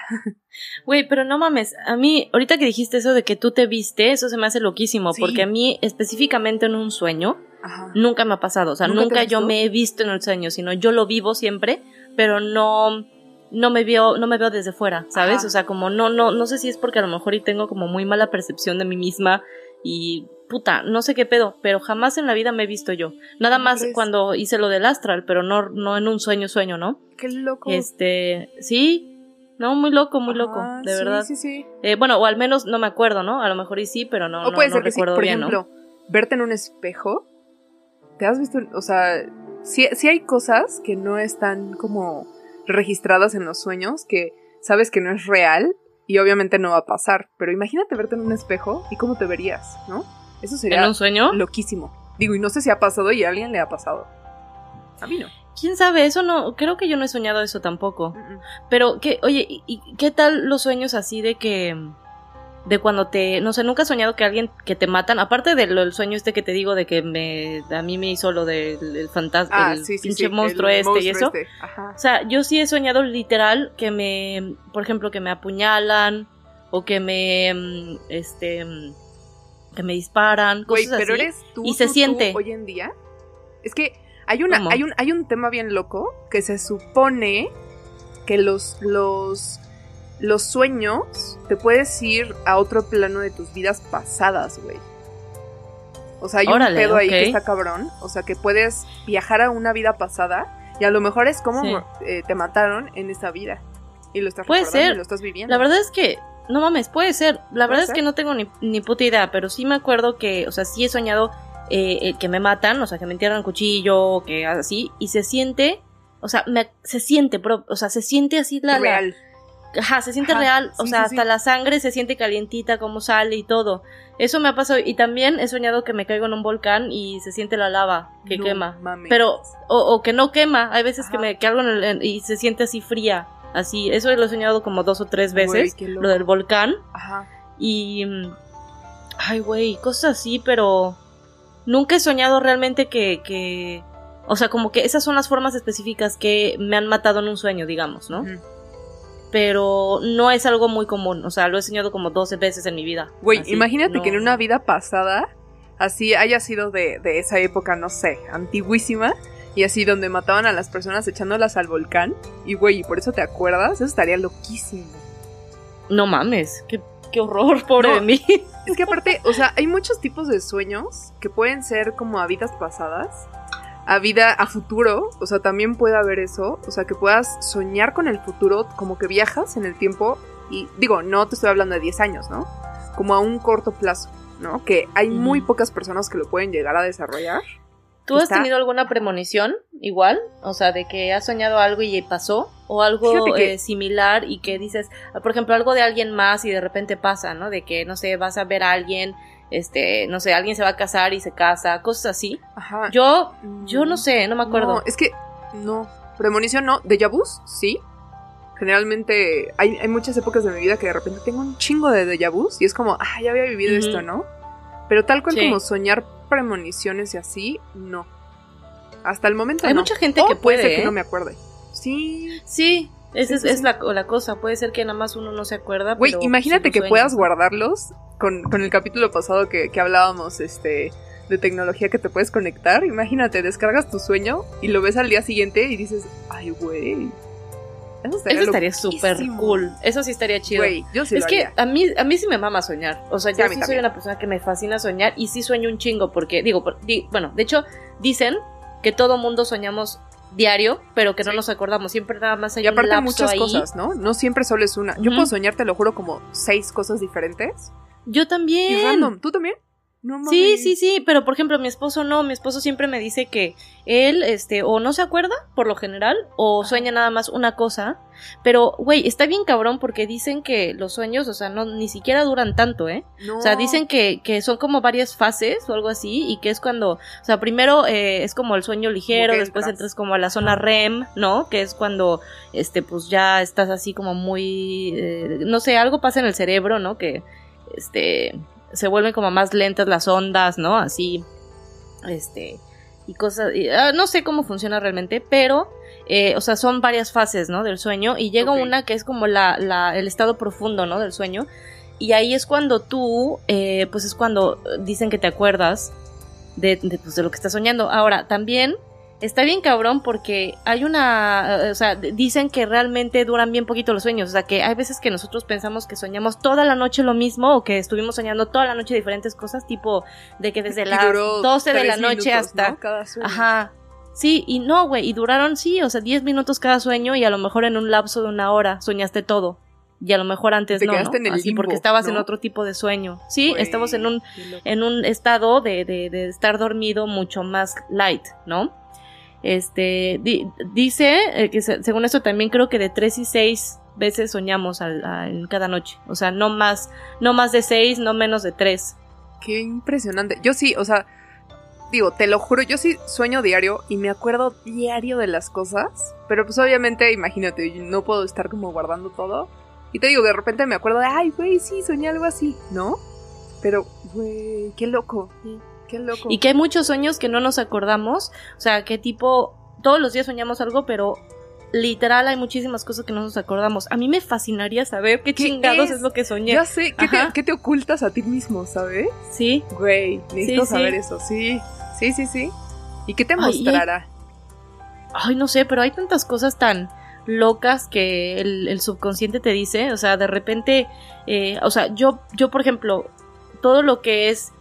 Güey, pero no mames, a mí, ahorita que dijiste eso de que tú te viste, eso se me hace loquísimo, Sí. porque a mí, específicamente en un sueño, Ajá. nunca me ha pasado, o sea, ¿Nunca yo me he visto en el sueño, sino yo lo vivo siempre, pero no, no me veo, no me veo desde fuera, ¿sabes? Ajá. O sea, como no, no, no sé si es porque a lo mejor y tengo como muy mala percepción de mí misma y puta, no sé qué pedo, pero jamás en la vida me he visto yo. Nada ¿Cómo más crees? cuando hice lo del astral, pero no, no en un sueño, sueño, ¿no? Qué loco. Este, sí, No, muy loco, muy Ajá, loco, de sí, verdad. Sí, sí. Eh, bueno, o al menos no me acuerdo, ¿no? A lo mejor y sí, pero no, o no, puede no ser que sí, recuerdo por bien, ejemplo, verte en un espejo. ¿Te has visto? O sea, sí, sí hay cosas que no están como registradas en los sueños, que sabes que no es real y obviamente no va a pasar. Pero imagínate verte en un espejo y cómo te verías, ¿no? Eso sería ¿En un sueño? loquísimo. Digo, y no sé si ha pasado y a alguien le ha pasado. A mí no. ¿Quién sabe? Eso no, creo que yo no he soñado eso tampoco. Pero, ¿qué, oye, ¿y, y qué tal los sueños así de que... De cuando te... No sé, nunca he soñado que alguien que te matan, aparte del sueño este que te digo de que me... A mí me hizo lo del el fantasma, Ah, el sí, sí, pinche sí, monstruo el este y eso. este. Ajá. O sea, yo sí he soñado literal que me, por ejemplo, que me apuñalan o que me, mm, este, mm, que me disparan, cosas pero así. eres tú, y se tú, siente. hoy en día. Es que hay una, ¿Cómo? hay un, hay un tema bien loco que se supone que los, los, los sueños te puedes ir a otro plano de tus vidas pasadas, güey. O sea, hay Órale, un pedo ahí que está cabrón. O sea, que puedes viajar a una vida pasada y a lo mejor es como Sí. eh, te mataron en esa vida. Y lo estás Puede ser. y lo estás viviendo. La verdad es que, no mames, puede ser. La verdad es que no tengo ni, ni puta idea, pero sí me acuerdo que, o sea, sí he soñado eh, eh, que me matan, o sea, que me entierran cuchillo, que así, y se siente, o sea, me, se siente, pro- o sea, se siente así la, la- real. Ajá, se siente Ajá, real, o sea, sí, hasta sí. la sangre se siente calientita, como sale y todo. Eso me ha pasado y también he soñado que me caigo en un volcán y se siente la lava que No quema. mames. Pero, o, o que no quema, hay veces que me caigo en el- y se siente así fría, así. Eso lo he soñado como dos o tres veces, lo del volcán. Ajá. Y, mm, ay, güey, cosas así, pero nunca he soñado realmente que, que, o sea, como que esas son las formas específicas que me han matado en un sueño, digamos, ¿no? Pero no es algo muy común. O sea, lo he soñado como 12 veces en mi vida. Güey, imagínate no- que en una vida pasada, así haya sido de, de esa época, no sé, antiguísima, y así donde mataban a las personas echándolas al volcán, y güey, ¿y por eso te acuerdas? Eso estaría loquísimo. No mames, qué, qué horror, pobre No. de mí. Es que aparte, o sea, hay muchos tipos de sueños que pueden ser como a vidas pasadas, a vida a futuro, o sea, también puede haber eso, o sea, que puedas soñar con el futuro, como que viajas en el tiempo, y digo, no te estoy hablando de 10 años, ¿no? Como a un corto plazo, ¿no? Que hay muy Ujú. pocas personas que lo pueden llegar a desarrollar. ¿Tú has Está- tenido alguna premonición igual? O sea, de que has soñado algo y pasó. O algo que- eh, similar y que dices, ah, por ejemplo, algo de alguien más y de repente pasa, ¿no? De que, no sé, vas a ver a alguien, este, no sé, alguien se va a casar y se casa, cosas así. Ajá. Yo, yo no Mm, sé, no me acuerdo. No, es que no. Premonición no. Déjà vus, sí. Generalmente hay, hay muchas épocas de mi vida que de repente tengo un chingo de déjà vus y es como, ah, ya había vivido esto, ¿no? Pero tal cual Sí. como soñar premoniciones y así, no. Hasta el momento Hay no. mucha gente O que puede ser puede, que ¿eh? no me acuerde. Sí. Sí, esa es, es. La, la cosa. Puede ser que nada más uno no se acuerda. Güey, imagínate que puedas guardarlos con, con el capítulo pasado que, que hablábamos, este de tecnología que te puedes conectar. Imagínate, descargas tu sueño y lo ves al día siguiente y dices, ay, güey. Eso estaría, Eso estaría súper cool. Eso sí estaría chido. Güey, yo sí es lo que haría. a mí, a mí sí me mama soñar. O sea, Sí, yo sí soy también. una persona que me fascina soñar y sí sueño un chingo porque, digo, por- di- bueno, de hecho, dicen que todo mundo soñamos diario, pero que no Sí. nos acordamos. Siempre nada más hay Y aparte un lapso muchas ahí. cosas, ¿no? No siempre solo es una. Yo puedo soñar, te lo juro, como seis cosas diferentes. Yo también. Y random. ¿Tú también? No Sí, mames. sí, sí, pero por ejemplo, mi esposo no, mi esposo siempre me dice que él, este, o no se acuerda, por lo general, o sueña nada más una cosa, pero, güey, está bien cabrón porque dicen que los sueños, o sea, no, ni siquiera duran tanto, ¿eh? No. O sea, dicen que, que son como varias fases o algo así, y que es cuando, o sea, primero eh, es como el sueño ligero, después entras. entras como a la zona. REM, ¿no? Que es cuando, este, pues ya estás así como muy, eh, no sé, algo pasa en el cerebro, ¿no? Que, este, se vuelven como más lentas las ondas, ¿no? Así, este, y cosas, y, ah, no sé cómo funciona realmente, pero, eh, o sea, son varias fases, ¿no? Del sueño, y llega una que es como la, la, el estado profundo, ¿no? Del sueño, y ahí es cuando tú, eh, pues es cuando dicen que te acuerdas de, de, pues, de lo que estás soñando. Ahora, también está bien cabrón porque hay una, eh, o sea, dicen que realmente duran bien poquito los sueños. O sea, que hay veces que nosotros pensamos que soñamos toda la noche lo mismo o que estuvimos soñando toda la noche diferentes cosas, tipo de que desde las duró 12 de la noche minutos, hasta... ¿no? Cada sueño. Ajá. Sí, y no, güey, y duraron, sí, o sea, 10 minutos cada sueño y a lo mejor en un lapso de una hora soñaste todo. Y a lo mejor antes Te no, quedaste ¿no? en el Así, limbo, porque estabas en otro tipo de sueño. Sí, estamos en un, en un estado de, de, de estar dormido mucho más light, ¿no? Este, di- dice eh, que se- según esto también creo que de 3 y 6 veces soñamos al- cada noche. O sea, no más, no más de 6, no menos de 3. Qué impresionante. Yo sí, o sea, digo, te lo juro, yo sí sueño diario y me acuerdo diario de las cosas. Pero pues obviamente, imagínate, yo no puedo estar como guardando todo. Y te digo, de repente me acuerdo de, ay, güey, sí, soñé algo así, ¿no? Pero, güey, qué loco. Qué loco. Y que hay muchos sueños que no nos acordamos. O sea, que tipo, todos los días soñamos algo, pero literal hay muchísimas cosas que no nos acordamos. A mí me fascinaría saber qué, ¿Qué chingados es? es? lo que soñé. Ya sé, ¿qué te, qué te ocultas a ti mismo, sabes? Sí. Güey, necesito Sí, sí. saber eso, sí. Sí, sí, sí. ¿Y qué te Ay, mostrará? Ay, no sé, pero hay tantas cosas tan locas que el, el subconsciente te dice. O sea, de repente, eh, o sea, yo, yo, por ejemplo, todo lo que es,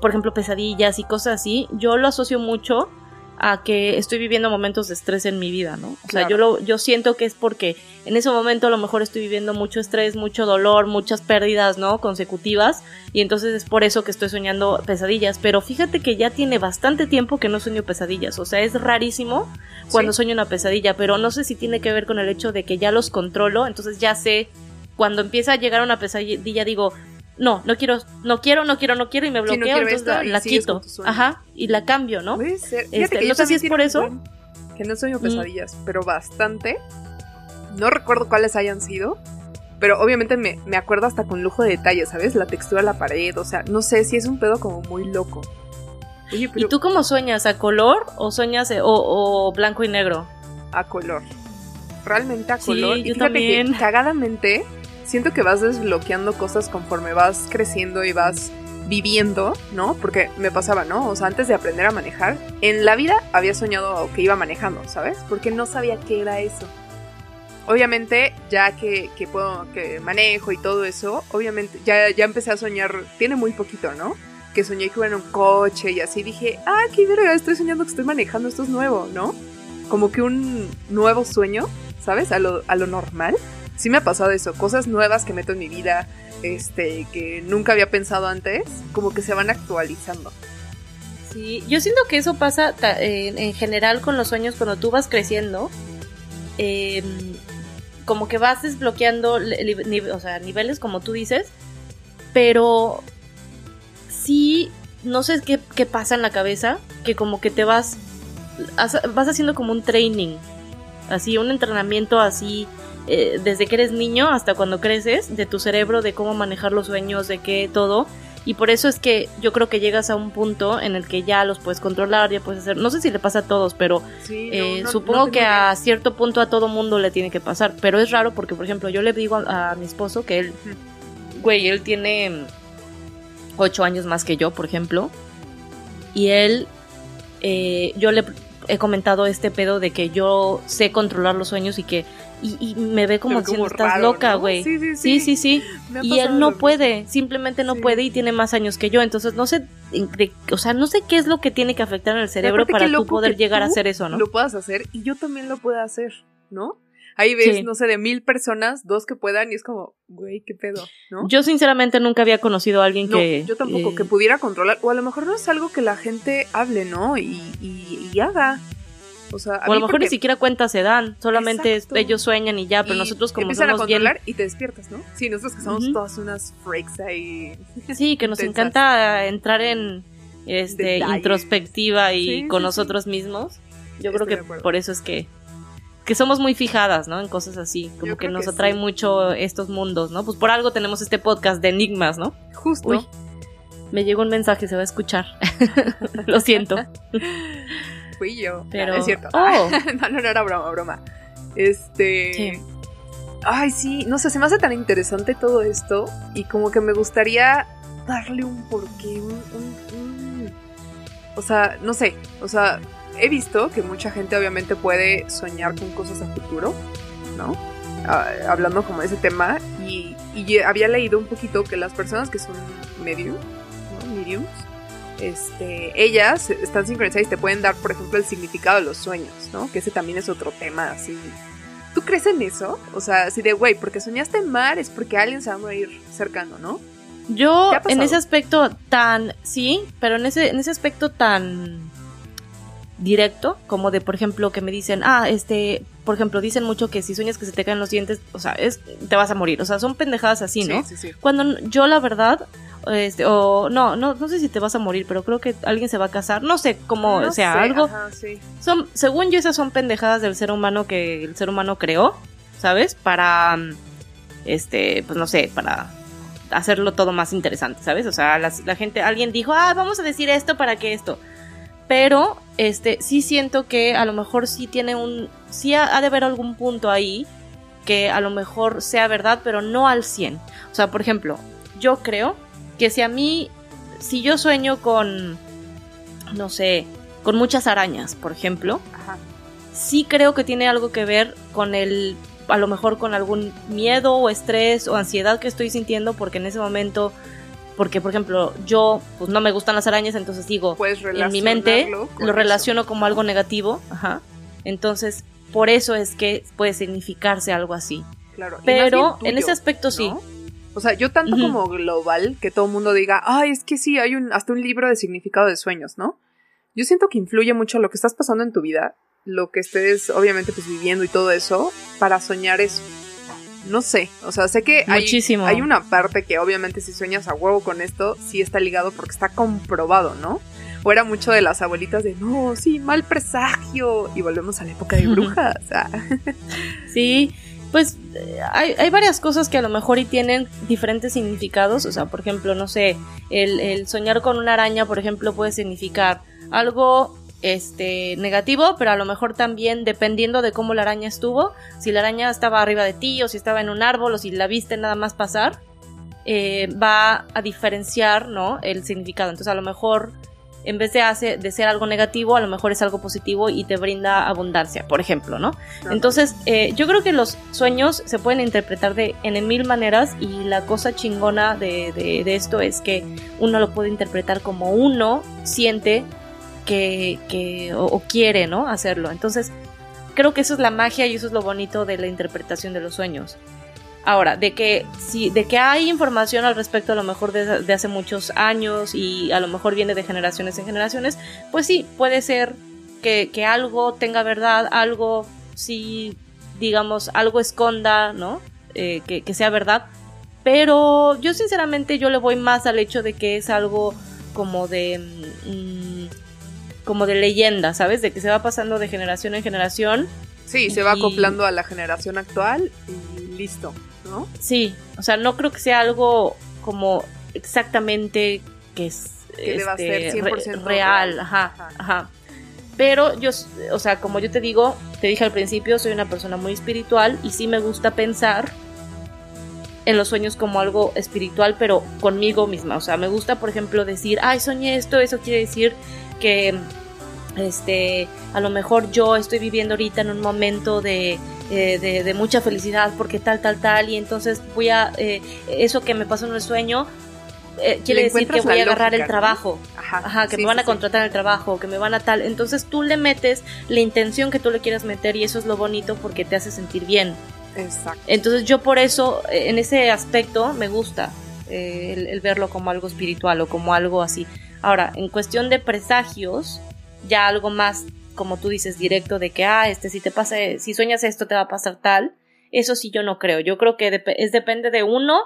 por ejemplo, pesadillas y cosas así, yo lo asocio mucho a que estoy viviendo momentos de estrés en mi vida, ¿no? O sea, yo lo, yo siento que es porque en ese momento a lo mejor estoy viviendo mucho estrés, mucho dolor, muchas pérdidas, ¿no? Consecutivas, y entonces es por eso que estoy soñando pesadillas. Pero fíjate que ya tiene bastante tiempo que no sueño pesadillas. O sea, es rarísimo cuando Sí. sueño una pesadilla, pero no sé si tiene que ver con el hecho de que ya los controlo, entonces ya sé cuando empieza a llegar una pesadilla digo, no, no quiero, no quiero, no quiero, no quiero y me bloqueo, quiero entonces la, quito. Ajá, y la cambio, ¿no? Puede ser. Este, no sé si es por eso. Que no sueño Mm. pesadillas, pero bastante. No recuerdo cuáles hayan sido. Pero obviamente me, me acuerdo hasta con lujo de detalle, ¿sabes? La textura de la pared, o sea, no sé si es un pedo como muy loco. Oye, pero ¿Y tú cómo sueñas? ¿A color o sueñas eh, o, o blanco y negro? a color. Realmente a Sí, color. y yo también. que cagadamente siento que vas desbloqueando cosas conforme vas creciendo y vas viviendo, ¿no? Porque me pasaba, ¿no? O sea, antes de aprender a manejar, en la vida había soñado que iba manejando, ¿sabes? Porque no sabía qué era eso. Obviamente, ya que, que puedo, que manejo y todo eso, obviamente, ya, ya empecé a soñar, tiene muy poquito, ¿no? Que soñé que iba en un coche y así dije, ah, qué verga, estoy soñando que estoy manejando, esto es nuevo, ¿no? Como que un nuevo sueño, ¿sabes? A lo, a lo normal. Sí me ha pasado eso, cosas nuevas que meto en mi vida, este, que nunca había pensado antes, como que se van actualizando. Sí, yo siento que eso pasa en, en general con los sueños cuando tú vas creciendo. eh, como que vas desbloqueando o sea, niveles, como tú dices, pero sí, no sé qué, qué pasa en la cabeza, que como que te vas, vas haciendo como un training, así, un entrenamiento así, eh, desde que eres niño hasta cuando creces, de tu cerebro, de cómo manejar los sueños, de qué todo. Y por eso es que yo creo que llegas a un punto en el que ya los puedes controlar, ya puedes hacer, no sé si le pasa a todos, pero Sí, eh, no- no supongo que a cierto punto a todo mundo le tiene que pasar, pero es raro porque, por ejemplo, yo le digo a, a mi esposo que él, güey, él tiene ocho años más que yo, por ejemplo, y él, eh, yo le he comentado este pedo de que yo sé controlar los sueños y que, y, y me ve como diciendo, estás raro, loca, ¿no? güey. Sí, sí, Sí, sí. sí, sí. Me ha Y él no puede, simplemente no puede y tiene más años que yo. Entonces no sé, o sea, no sé qué es lo que tiene que afectar en el cerebro para tú poder llegar a hacer eso, ¿no? Lo puedas hacer y yo también lo puedo hacer, ¿no? Ahí ves, Sí. no sé, de mil personas, dos que puedan y es como, güey, qué pedo, ¿no? Yo sinceramente nunca había conocido a alguien No, que... yo tampoco, eh, que pudiera controlar, o a lo mejor no es algo que la gente hable, ¿no? Y, y, y haga. O sea, o a lo mejor ni siquiera cuentas se dan, solamente Exacto. ellos sueñan y ya, pero y nosotros como empiezan a somos bien... controlar y te despiertas, ¿no? Sí, nosotros que somos todas unas freaks ahí. Sí, que nos encanta entrar en este Detalles. introspectiva y Sí, con sí, nosotros mismos. Yo Estoy creo que por eso es que que somos muy fijadas, ¿no? En cosas así, como que nos que atrae mucho estos mundos, ¿no? Pues por algo tenemos este podcast de enigmas, ¿no? Justo. Uy, me llegó un mensaje, se va a escuchar. Lo siento. Fui yo. Pero- No, es cierto. Oh. no, no, no era broma, broma. Este. Sí. Ay, sí, no sé, se me hace tan interesante todo esto y como que me gustaría darle un porqué, un, un- un- O sea, no sé, o sea, he visto que mucha gente obviamente puede soñar con cosas a futuro, ¿no? Ah, hablando como de ese tema y, y había leído un poquito que las personas que son medium, ¿no? Mediums, este, ellas están sincronizadas y te pueden dar, por ejemplo, el significado de los sueños, ¿no? Que ese también es otro tema así. ¿Tú crees en eso? O sea, así de, güey, porque soñaste en mar es porque alguien se va a morir cercano, ¿no? Yo, en ese aspecto tan, sí, pero en ese, en ese aspecto tan directo, como de, por ejemplo, que me dicen, ah, este, por ejemplo, dicen mucho que si sueñas que se te caen los dientes, o sea, es, te vas a morir, o sea, son pendejadas así, ¿no? Sí, sí, sí. Cuando yo la verdad, este, o no, no, no sé si te vas a morir, pero creo que alguien se va a casar, no sé cómo, No o sea, sé, algo, ajá, sí. son, según yo esas son pendejadas del ser humano que el ser humano creó, ¿sabes? Para, este, pues no sé, para hacerlo todo más interesante, ¿sabes? O sea, la gente, alguien dijo, ah, vamos a decir esto para que esto. Pero, este, sí siento que a lo mejor sí tiene un, sí ha, ha de haber algún punto ahí que a lo mejor sea verdad, pero no al 100. O sea, por ejemplo, yo creo que si a mí, si yo sueño con, no sé, con muchas arañas, por ejemplo, Ajá. sí creo que tiene algo que ver con el, a lo mejor con algún miedo o estrés o ansiedad que estoy sintiendo porque en ese momento, porque por ejemplo yo pues no me gustan las arañas, entonces digo, en mi mente lo eso. relaciono como algo negativo, ajá. Entonces, por eso es que puede significarse algo así. Claro. Pero en ese aspecto sí. O sea, yo tanto como global, que todo el mundo diga, ay, es que sí, hay un, hasta un libro de significado de sueños, ¿no? Yo siento que influye mucho lo que estás pasando en tu vida, lo que estés obviamente pues viviendo y todo eso, para soñar eso. No sé, o sea, sé que hay, Muchísimo. hay una parte que obviamente si sueñas a huevo con esto, sí está ligado porque está comprobado, ¿no? O era mucho de las abuelitas de, no, sí, mal presagio. Y volvemos a la época de brujas. ah. Sí, pues eh, hay, hay varias cosas que a lo mejor y tienen diferentes significados. O sea, por ejemplo, no sé, el, soñar con una araña, por ejemplo, puede significar algo este negativo, pero a lo mejor también dependiendo de cómo la araña estuvo, si la araña estaba arriba de ti o si estaba en un árbol o si la viste nada más pasar, eh, va a diferenciar, ¿no? El significado. Entonces a lo mejor en vez de, hace, de ser algo negativo, a lo mejor es algo positivo y te brinda abundancia, por ejemplo, ¿no? Entonces, eh, yo creo que los sueños se pueden interpretar de en mil maneras y la cosa chingona de, de- de esto es que uno lo puede interpretar como uno siente que, que o, o quiere, ¿no? Hacerlo. Entonces, creo que eso es la magia y eso es lo bonito de la interpretación de los sueños. Ahora, de que si, de que hay información al respecto a lo mejor de, de hace muchos años y a lo mejor viene de generaciones en generaciones, pues sí, puede ser que, que algo tenga verdad, algo sí, digamos, algo esconda, ¿no? Eh, que, que sea verdad. Pero yo sinceramente yo le voy más al hecho de que es algo como de... mm, como de leyenda, ¿sabes? De que se va pasando de generación en generación. Sí, se va Y- acoplando a la generación actual y listo, ¿no? Sí, o sea, no creo que sea algo como exactamente que es Que deba este, ser re- 100% real, real. ajá, Ajá. ajá. Pero yo, o sea, como yo te digo, te dije al principio, soy una persona muy espiritual y sí me gusta pensar en los sueños como algo espiritual, pero conmigo misma. O sea, me gusta, por ejemplo, decir, ay, soñé esto, eso quiere decir que este a lo mejor yo estoy viviendo ahorita en un momento de, eh, de, de mucha felicidad porque tal tal tal y entonces voy a eh, eso que me pasó en el sueño eh, quiere decir que voy a agarrar lógica, el ¿no? trabajo Ajá, Ajá, que sí, me van sí, a contratar el trabajo, que me van a tal. Entonces tú le metes la intención que tú le quieras meter y eso es lo bonito porque te hace sentir bien. Exacto. Entonces yo por eso, eh, en ese aspecto, me gusta eh, el, el verlo como algo espiritual o como algo así. Ahora, en cuestión de presagios, ya algo más, como tú dices, directo de que, ah, este, si te pasa, si sueñas esto, te va a pasar tal. Eso sí yo no creo. Yo creo que dep- es depende de uno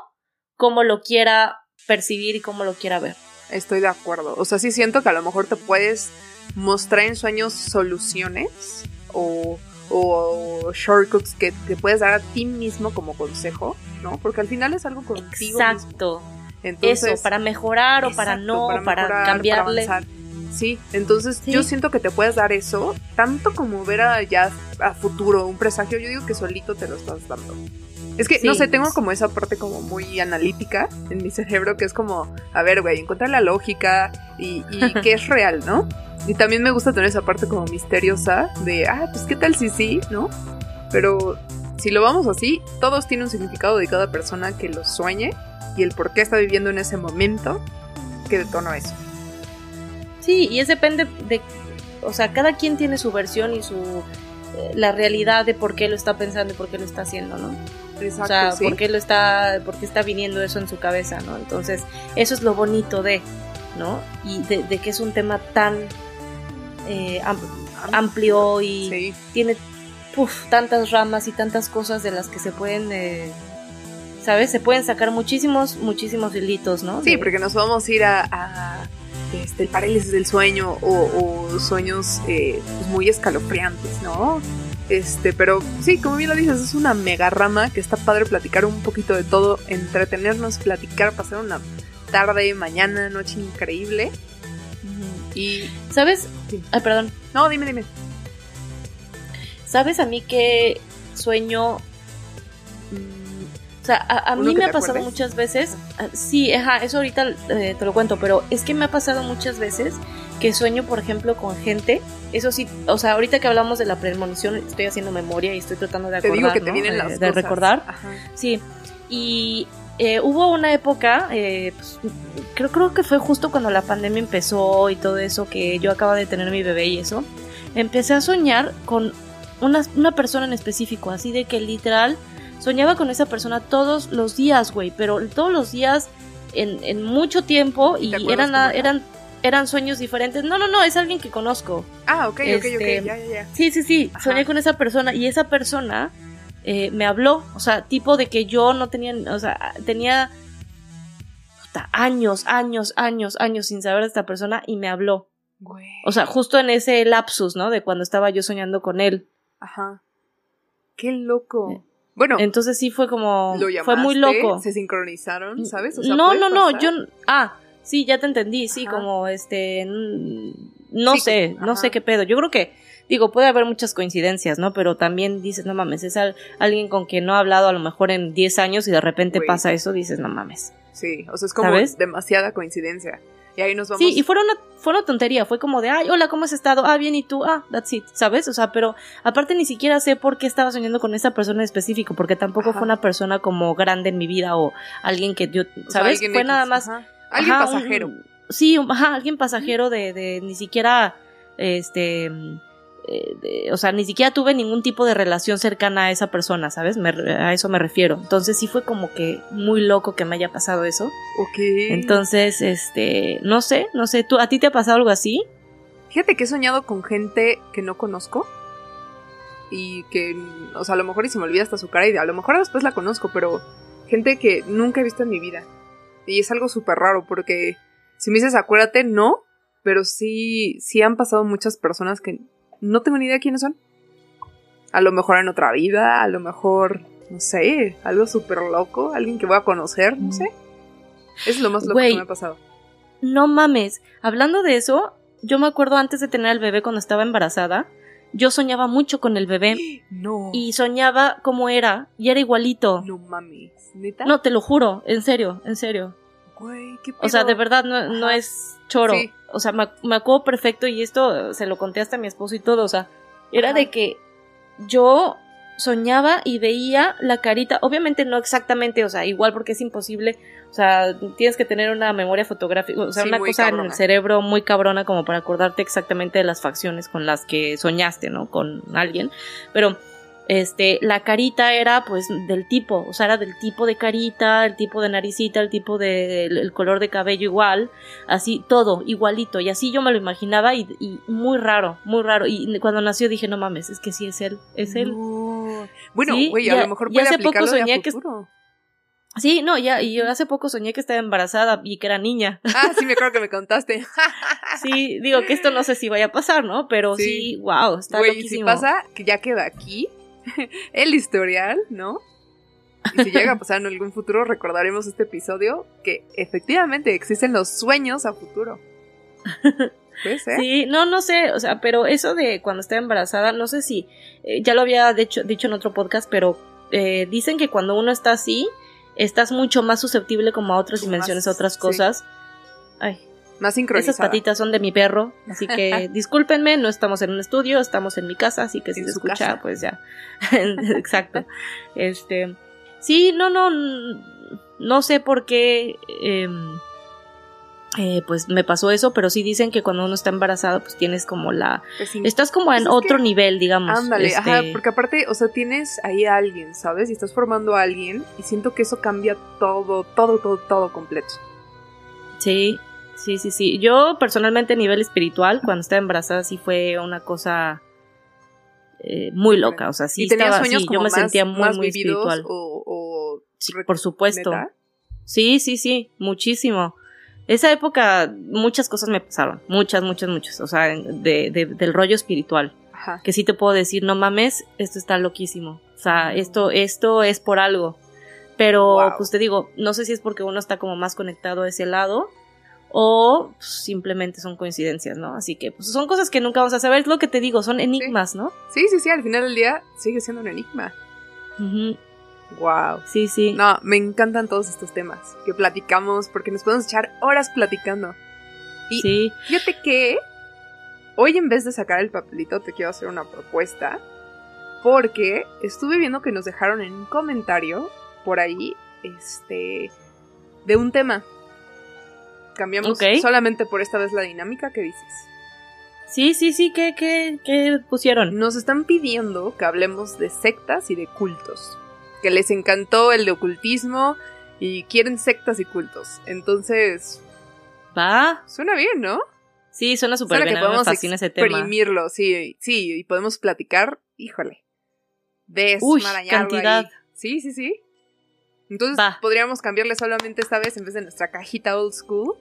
cómo lo quiera percibir y cómo lo quiera ver. Estoy de acuerdo. O sea, sí siento que a lo mejor te puedes mostrar en sueños soluciones o, o shortcuts que te puedes dar a ti mismo como consejo, ¿no? Porque al final es algo contigo mismo. Exacto. Entonces, Eso, para mejorar o para no, para, mejorar, cambiarle. para. Sí, entonces Sí. yo siento que te puedes dar eso, tanto como ver a, ya a futuro un presagio, yo digo que solito te lo estás dando. Es que, no sé, tengo como esa parte como muy analítica en mi cerebro, que es como, a ver, güey, encontrar la lógica y, y que es real, ¿no? Y también me gusta tener esa parte como misteriosa de, ah, pues qué tal si sí, ¿no? Pero si lo vamos así, todos tienen un significado de cada persona que lo sueñe y el por qué está viviendo en ese momento que detonó eso. Sí, y es depende de, o sea, cada quien tiene su versión y su eh, la realidad de por qué lo está pensando y por qué lo está haciendo, ¿no? Exacto, o sea, sí. por qué lo está, por qué está viniendo eso en su cabeza, ¿no? Entonces, eso es lo bonito de, ¿no? Y de, de que es un tema tan eh, am- amplio y Sí. tiene puf, tantas ramas y tantas cosas de las que se pueden, eh, ¿sabes? Se pueden sacar muchísimos, muchísimos hilitos, ¿no? Sí, porque nos vamos a ir a, a, este, el parálisis del sueño o, o sueños eh, pues, muy escalofriantes, ¿no? Este, pero sí, como bien lo dices, es una mega rama que está padre platicar un poquito de todo, entretenernos, platicar, pasar una tarde, mañana, noche increíble. Y. ¿Sabes? Sí. Ay, perdón. No, dime, dime. ¿Sabes a mí qué sueño? O sea, a, a ¿Uno mí me te ha pasado acuerdes? muchas veces. ah, Sí, ajá, eso ahorita eh, te lo cuento, pero es que me ha pasado muchas veces que sueño, por ejemplo, con gente. Eso sí, o sea, ahorita que hablamos de la premonición, estoy haciendo memoria y estoy tratando de Te acordar. digo que te vienen de, las de cosas. recordar. Ajá. Sí, y eh, hubo una época, eh, pues, creo, creo que fue justo cuando la pandemia empezó y todo eso, que yo acaba de tener mi bebé y eso, empecé a soñar con una, una persona en específico, así de que literal soñaba con esa persona todos los días, güey, pero todos los días en, en mucho tiempo y ¿Te acuerdas eran, eran, eran sueños diferentes. No, no, no, es alguien que conozco. Ah, ok, ok, Este, ok, ya, ya, ya. Sí, sí, sí, Ajá. soñé con esa persona y esa persona eh, me habló, o sea, tipo de que yo no tenía, o sea, tenía años, años, años, años sin saber de esta persona y me habló. Güey. O sea, justo en ese lapsus, ¿no? De cuando estaba yo soñando con él. Ajá. Qué loco. Bueno, Entonces sí fue como, lo llamaste, fue muy loco. se sincronizaron, ¿sabes? O sea, no, no, no, yo, ah, sí, ya te entendí, sí, Ajá. como este, no Sí, sé, no sé qué pedo. Yo creo que, digo, puede haber muchas coincidencias, ¿no? Pero también dices, no mames, es al- alguien con quien no he hablado a lo mejor en 10 años y de repente pasa eso, dices, no mames. Sí, o sea, es como ¿Sabes? demasiada coincidencia. Y ahí nos vamos. Sí, y fue una, fue una tontería, fue como de, ay, hola, ¿cómo has estado? Ah, bien, ¿y tú? Ah, that's it, ¿sabes? O sea, pero aparte ni siquiera sé por qué estaba soñando con esa persona en específico, porque tampoco Ajá. fue una persona como grande en mi vida o alguien que yo, O sea, ¿sabes? fue X, nada más ajá. Alguien Ajá, un- pasajero. sí, un- ajá, alguien pasajero de, de ni siquiera, este, eh, de- o sea, ni siquiera tuve ningún tipo de relación cercana a esa persona, ¿sabes? Me a eso me refiero. Entonces sí fue como que muy loco que me haya pasado eso. Ok. Entonces, este, no sé, no sé, ¿tú, ¿a ti te ha pasado algo así? Fíjate que he soñado con gente que no conozco. Y que, o sea, a lo mejor y se me olvida hasta su cara y a lo mejor después la conozco, pero gente que nunca he visto en mi vida. Y es algo súper raro porque si me dices acuérdate, no, pero sí, sí han pasado muchas personas que no tengo ni idea quiénes son. A lo mejor en otra vida, a lo mejor, no sé, algo súper loco, alguien que voy a conocer, no sé. Es lo más loco que me ha pasado. No mames, hablando de eso, yo me acuerdo antes de tener al bebé cuando estaba embarazada, yo soñaba mucho con el bebé No. y soñaba cómo era y era igualito. No mames. ¿Neta? No, te lo juro, en serio, en serio. Güey, qué O sea, pedo? de verdad no, no es choro. Sí. O sea, me, me acuerdo perfecto y esto se lo conté hasta a mi esposo y todo. O sea, era Ajá. de que yo soñaba y veía la carita, obviamente no exactamente, o sea, igual porque es imposible, o sea, tienes que tener una memoria fotográfica, o sea, Sí, una cosa en el cerebro muy cabrona como para acordarte exactamente de las facciones con las que soñaste, ¿no? Con alguien, pero este, la carita era pues del tipo, o sea, era del tipo de carita, el tipo de naricita, el tipo de, el, el color de cabello igual, así, todo igualito, y así yo me lo imaginaba y, y muy raro, muy raro, y cuando nació dije, no mames, es que sí es él, es él. No. Bueno, güey, a lo mejor puede hace poco soñé que-. Sí, no, ya, y yo hace poco soñé que estaba embarazada y que era niña. Ah, sí, me acuerdo que me contaste. Sí, digo que esto no sé si vaya a pasar, ¿no? Pero sí, Sí. wow, está Güey, si pasa, que ya queda aquí el historial, ¿no? Y si llega a pasar en algún futuro, recordaremos este episodio que efectivamente existen los sueños a futuro. Puede ser. Sí, no, no sé, o sea, pero eso de cuando estaba embarazada, no sé si, eh, ya lo había dicho, dicho en otro podcast, pero eh, dicen que cuando uno está así, estás mucho más susceptible como a otras dimensiones, a otras sí. cosas. Ay, Más esas patitas son de mi perro, así que discúlpenme, no estamos en un estudio, estamos en mi casa, así que si se escucha, casa. pues ya. Exacto. Este, sí, no, no, no sé por qué. em, eh, pues me pasó eso, pero sí dicen que cuando uno está embarazado, pues tienes como la... Pues sí. Estás como en Pues es otro que- nivel, digamos. Ándale, este, ajá, porque aparte, o sea, tienes ahí a alguien, ¿sabes? Y estás formando a alguien y siento que eso cambia todo, todo, todo, todo completo. Sí, sí, sí, sí. Yo personalmente a nivel espiritual, cuando estaba embarazada, sí fue una cosa eh, muy loca. O sea, sí ¿Y tenías estaba sueños como yo me más, sentía muy, más muy espiritual. o, o Sí, por supuesto. neta? Sí, sí, sí, muchísimo. Esa época muchas cosas me pasaron, muchas, muchas, muchas, o sea, de, de- del rollo espiritual, Ajá. que sí te puedo decir, no mames, esto está loquísimo, o sea, esto, esto es por algo, pero Wow. pues te digo, no sé si es porque uno está como más conectado a ese lado o pues, simplemente son coincidencias, ¿no? Así que pues son cosas que nunca vamos a saber, es lo que te digo, son enigmas, ¿no? Sí, sí, sí, al final del día sigue siendo un enigma. Wow. Sí, sí. No, me encantan todos estos temas que platicamos porque nos podemos echar horas platicando. y- Sí, Fíjate que hoy en vez de sacar el papelito te quiero hacer una propuesta porque estuve viendo que nos dejaron en un comentario por ahí este de un tema. Cambiamos solamente por esta vez la dinámica que dices. sí, sí, sí, ¿qué, qué, qué pusieron? Nos están pidiendo que hablemos de sectas y de cultos. Que les encantó el de ocultismo y quieren sectas y cultos. Entonces, Va, suena bien, ¿no? sí, suena súper bien, que me podemos fascina ese tema. exprimirlo, sí, sí, y podemos platicar, híjole, Uy, desmarañarlo cantidad. ahí. Sí, sí, sí. Entonces Va. podríamos cambiarle solamente esta vez en vez de nuestra cajita old school.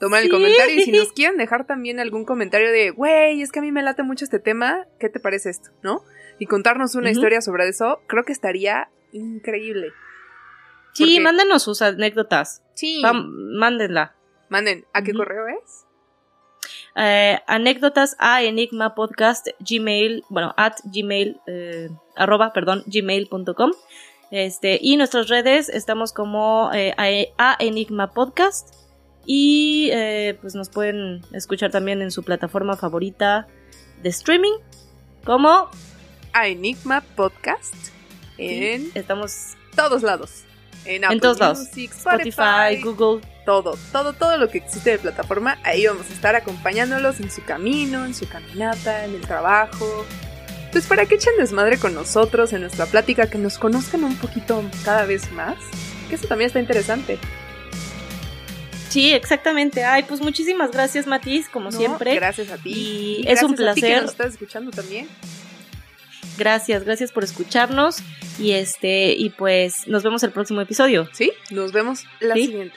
Tomar el comentario y si nos quieren dejar también algún comentario de, güey, es que a mí me late mucho este tema, ¿qué te parece esto? ¿No? Y contarnos una historia sobre eso, creo que estaría increíble. Sí, Porque- mándanos sus anécdotas. Sí. Va, mándenla. Manden, ¿a qué correo es? Eh, anécdotas a enigma podcast gmail, bueno, at gmail, eh, arroba, perdón, gmail.com. Este, y nuestras redes estamos como eh, a, enigma podcast. Y eh, pues nos pueden escuchar también en su plataforma favorita de streaming. Como A Enigma Podcast en estamos todos lados. En, Apple todos lados. Music, Spotify, Google. todo, todo, todo lo que existe de plataforma, ahí vamos a estar acompañándolos en su camino, en su caminata, en el trabajo. Pues para que echen desmadre con nosotros en nuestra plática, que nos conozcan un poquito cada vez más, que eso también está interesante. Sí, exactamente. Ay, pues muchísimas gracias, Matiz, como ¿no? siempre. Gracias a ti. Y Y es un gracias a ti que placer. nos estás escuchando también. Gracias, gracias por escucharnos y este y pues nos vemos el próximo episodio. ¿Sí? Nos vemos la Sí. siguiente.